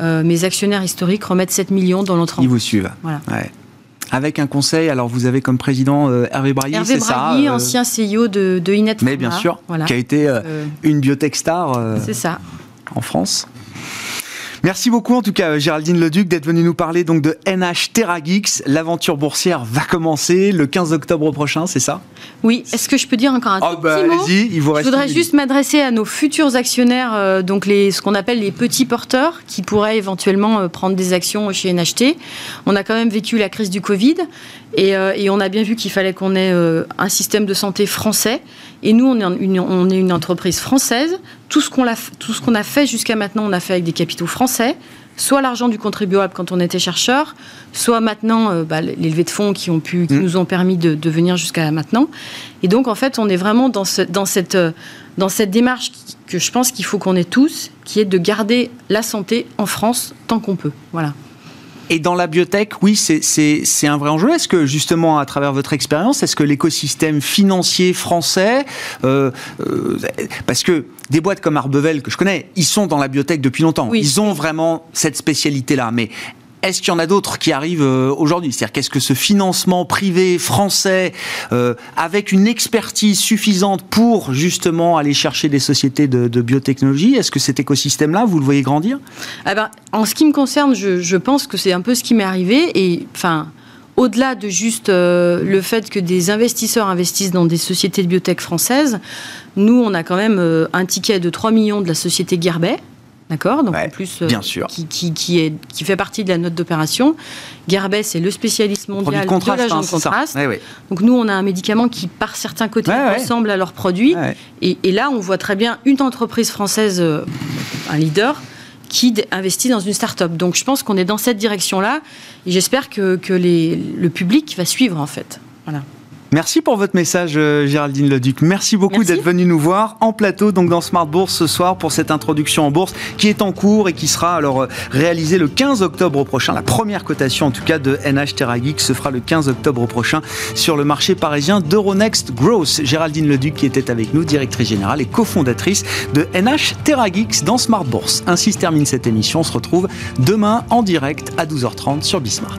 euh, mes actionnaires historiques remettent 7 millions dans l'entrée en bourse. Ils vous suivent. Voilà. Avec un conseil, alors vous avez comme président Hervé Brailly, c'est ça Hervé ancien CEO de, de Inet Mais bien sûr, qui a été une biotech star c'est ça. en France. Merci beaucoup en tout cas Géraldine Leduc d'être venue nous parler donc de NH TerraGeeks. L'aventure boursière va commencer le 15 octobre prochain, c'est ça? Oui. Est-ce que je peux dire encore un oh, bah, petit il vous reste Je voudrais juste m'adresser à nos futurs actionnaires, euh, donc les, ce qu'on appelle les petits porteurs, qui pourraient éventuellement euh, prendre des actions chez NHT. On a quand même vécu la crise du Covid et, euh, et on a bien vu qu'il fallait qu'on ait un système de santé français. Et nous, on est une, on est une entreprise française. Tout ce qu'on a, fait jusqu'à maintenant, on a fait avec des capitaux français. Soit l'argent du contribuable quand on était chercheur, soit maintenant euh, bah, les levées de fonds qui, ont pu, qui mmh. nous ont permis de, de venir jusqu'à maintenant. Et donc, en fait, on est vraiment dans, ce, dans, cette, euh, dans cette démarche que je pense qu'il faut qu'on ait tous, qui est de garder la santé en France tant qu'on peut. Voilà. Et dans la biotech, oui, c'est un vrai enjeu. Est-ce que justement, à travers votre expérience, est-ce que l'écosystème financier français, euh, euh, parce que des boîtes comme Arbevel que je connais, ils sont dans la biotech depuis longtemps. Ils ont vraiment cette spécialité-là. Mais est-ce qu'il y en a d'autres qui arrivent euh, aujourd'hui? C'est-à-dire qu'est-ce que ce financement privé français, euh, avec une expertise suffisante pour justement aller chercher des sociétés de, biotechnologie, est-ce que cet écosystème-là, vous le voyez grandir? Ah ben, En ce qui me concerne, je, pense que c'est un peu ce qui m'est arrivé. Et enfin au-delà de juste euh, le fait que des investisseurs investissent dans des sociétés de biotech françaises, nous, on a quand même un ticket de 3 millions de la société Gerbet, D'accord Donc en plus, euh, bien sûr. Qui, qui, est, qui fait partie de la note d'opération. Gerbet, c'est le spécialiste mondial de, contraste, l'agent de contraste. Donc nous, on a un médicament qui, par certains côtés, ressemble à leur produit. Et, là, on voit très bien une entreprise française, euh, un leader, qui investit dans une start-up. Donc je pense qu'on est dans cette direction-là. Et j'espère que, que les, le public va suivre, en fait. Voilà. Merci pour votre message, euh, Géraldine Leduc. Merci beaucoup d'être venue nous voir en plateau, donc dans Smart Bourse ce soir pour cette introduction en bourse qui est en cours et qui sera alors euh, réalisée le 15 octobre prochain. La première cotation, en tout cas, de NH TerraGeek se fera le 15 octobre prochain sur le marché parisien d'Euronext Growth. Géraldine Leduc qui était avec nous, directrice générale et cofondatrice de NH TerraGeeks dans Smart Bourse. Ainsi se termine cette émission. On se retrouve demain en direct à 12h30 sur Bismart.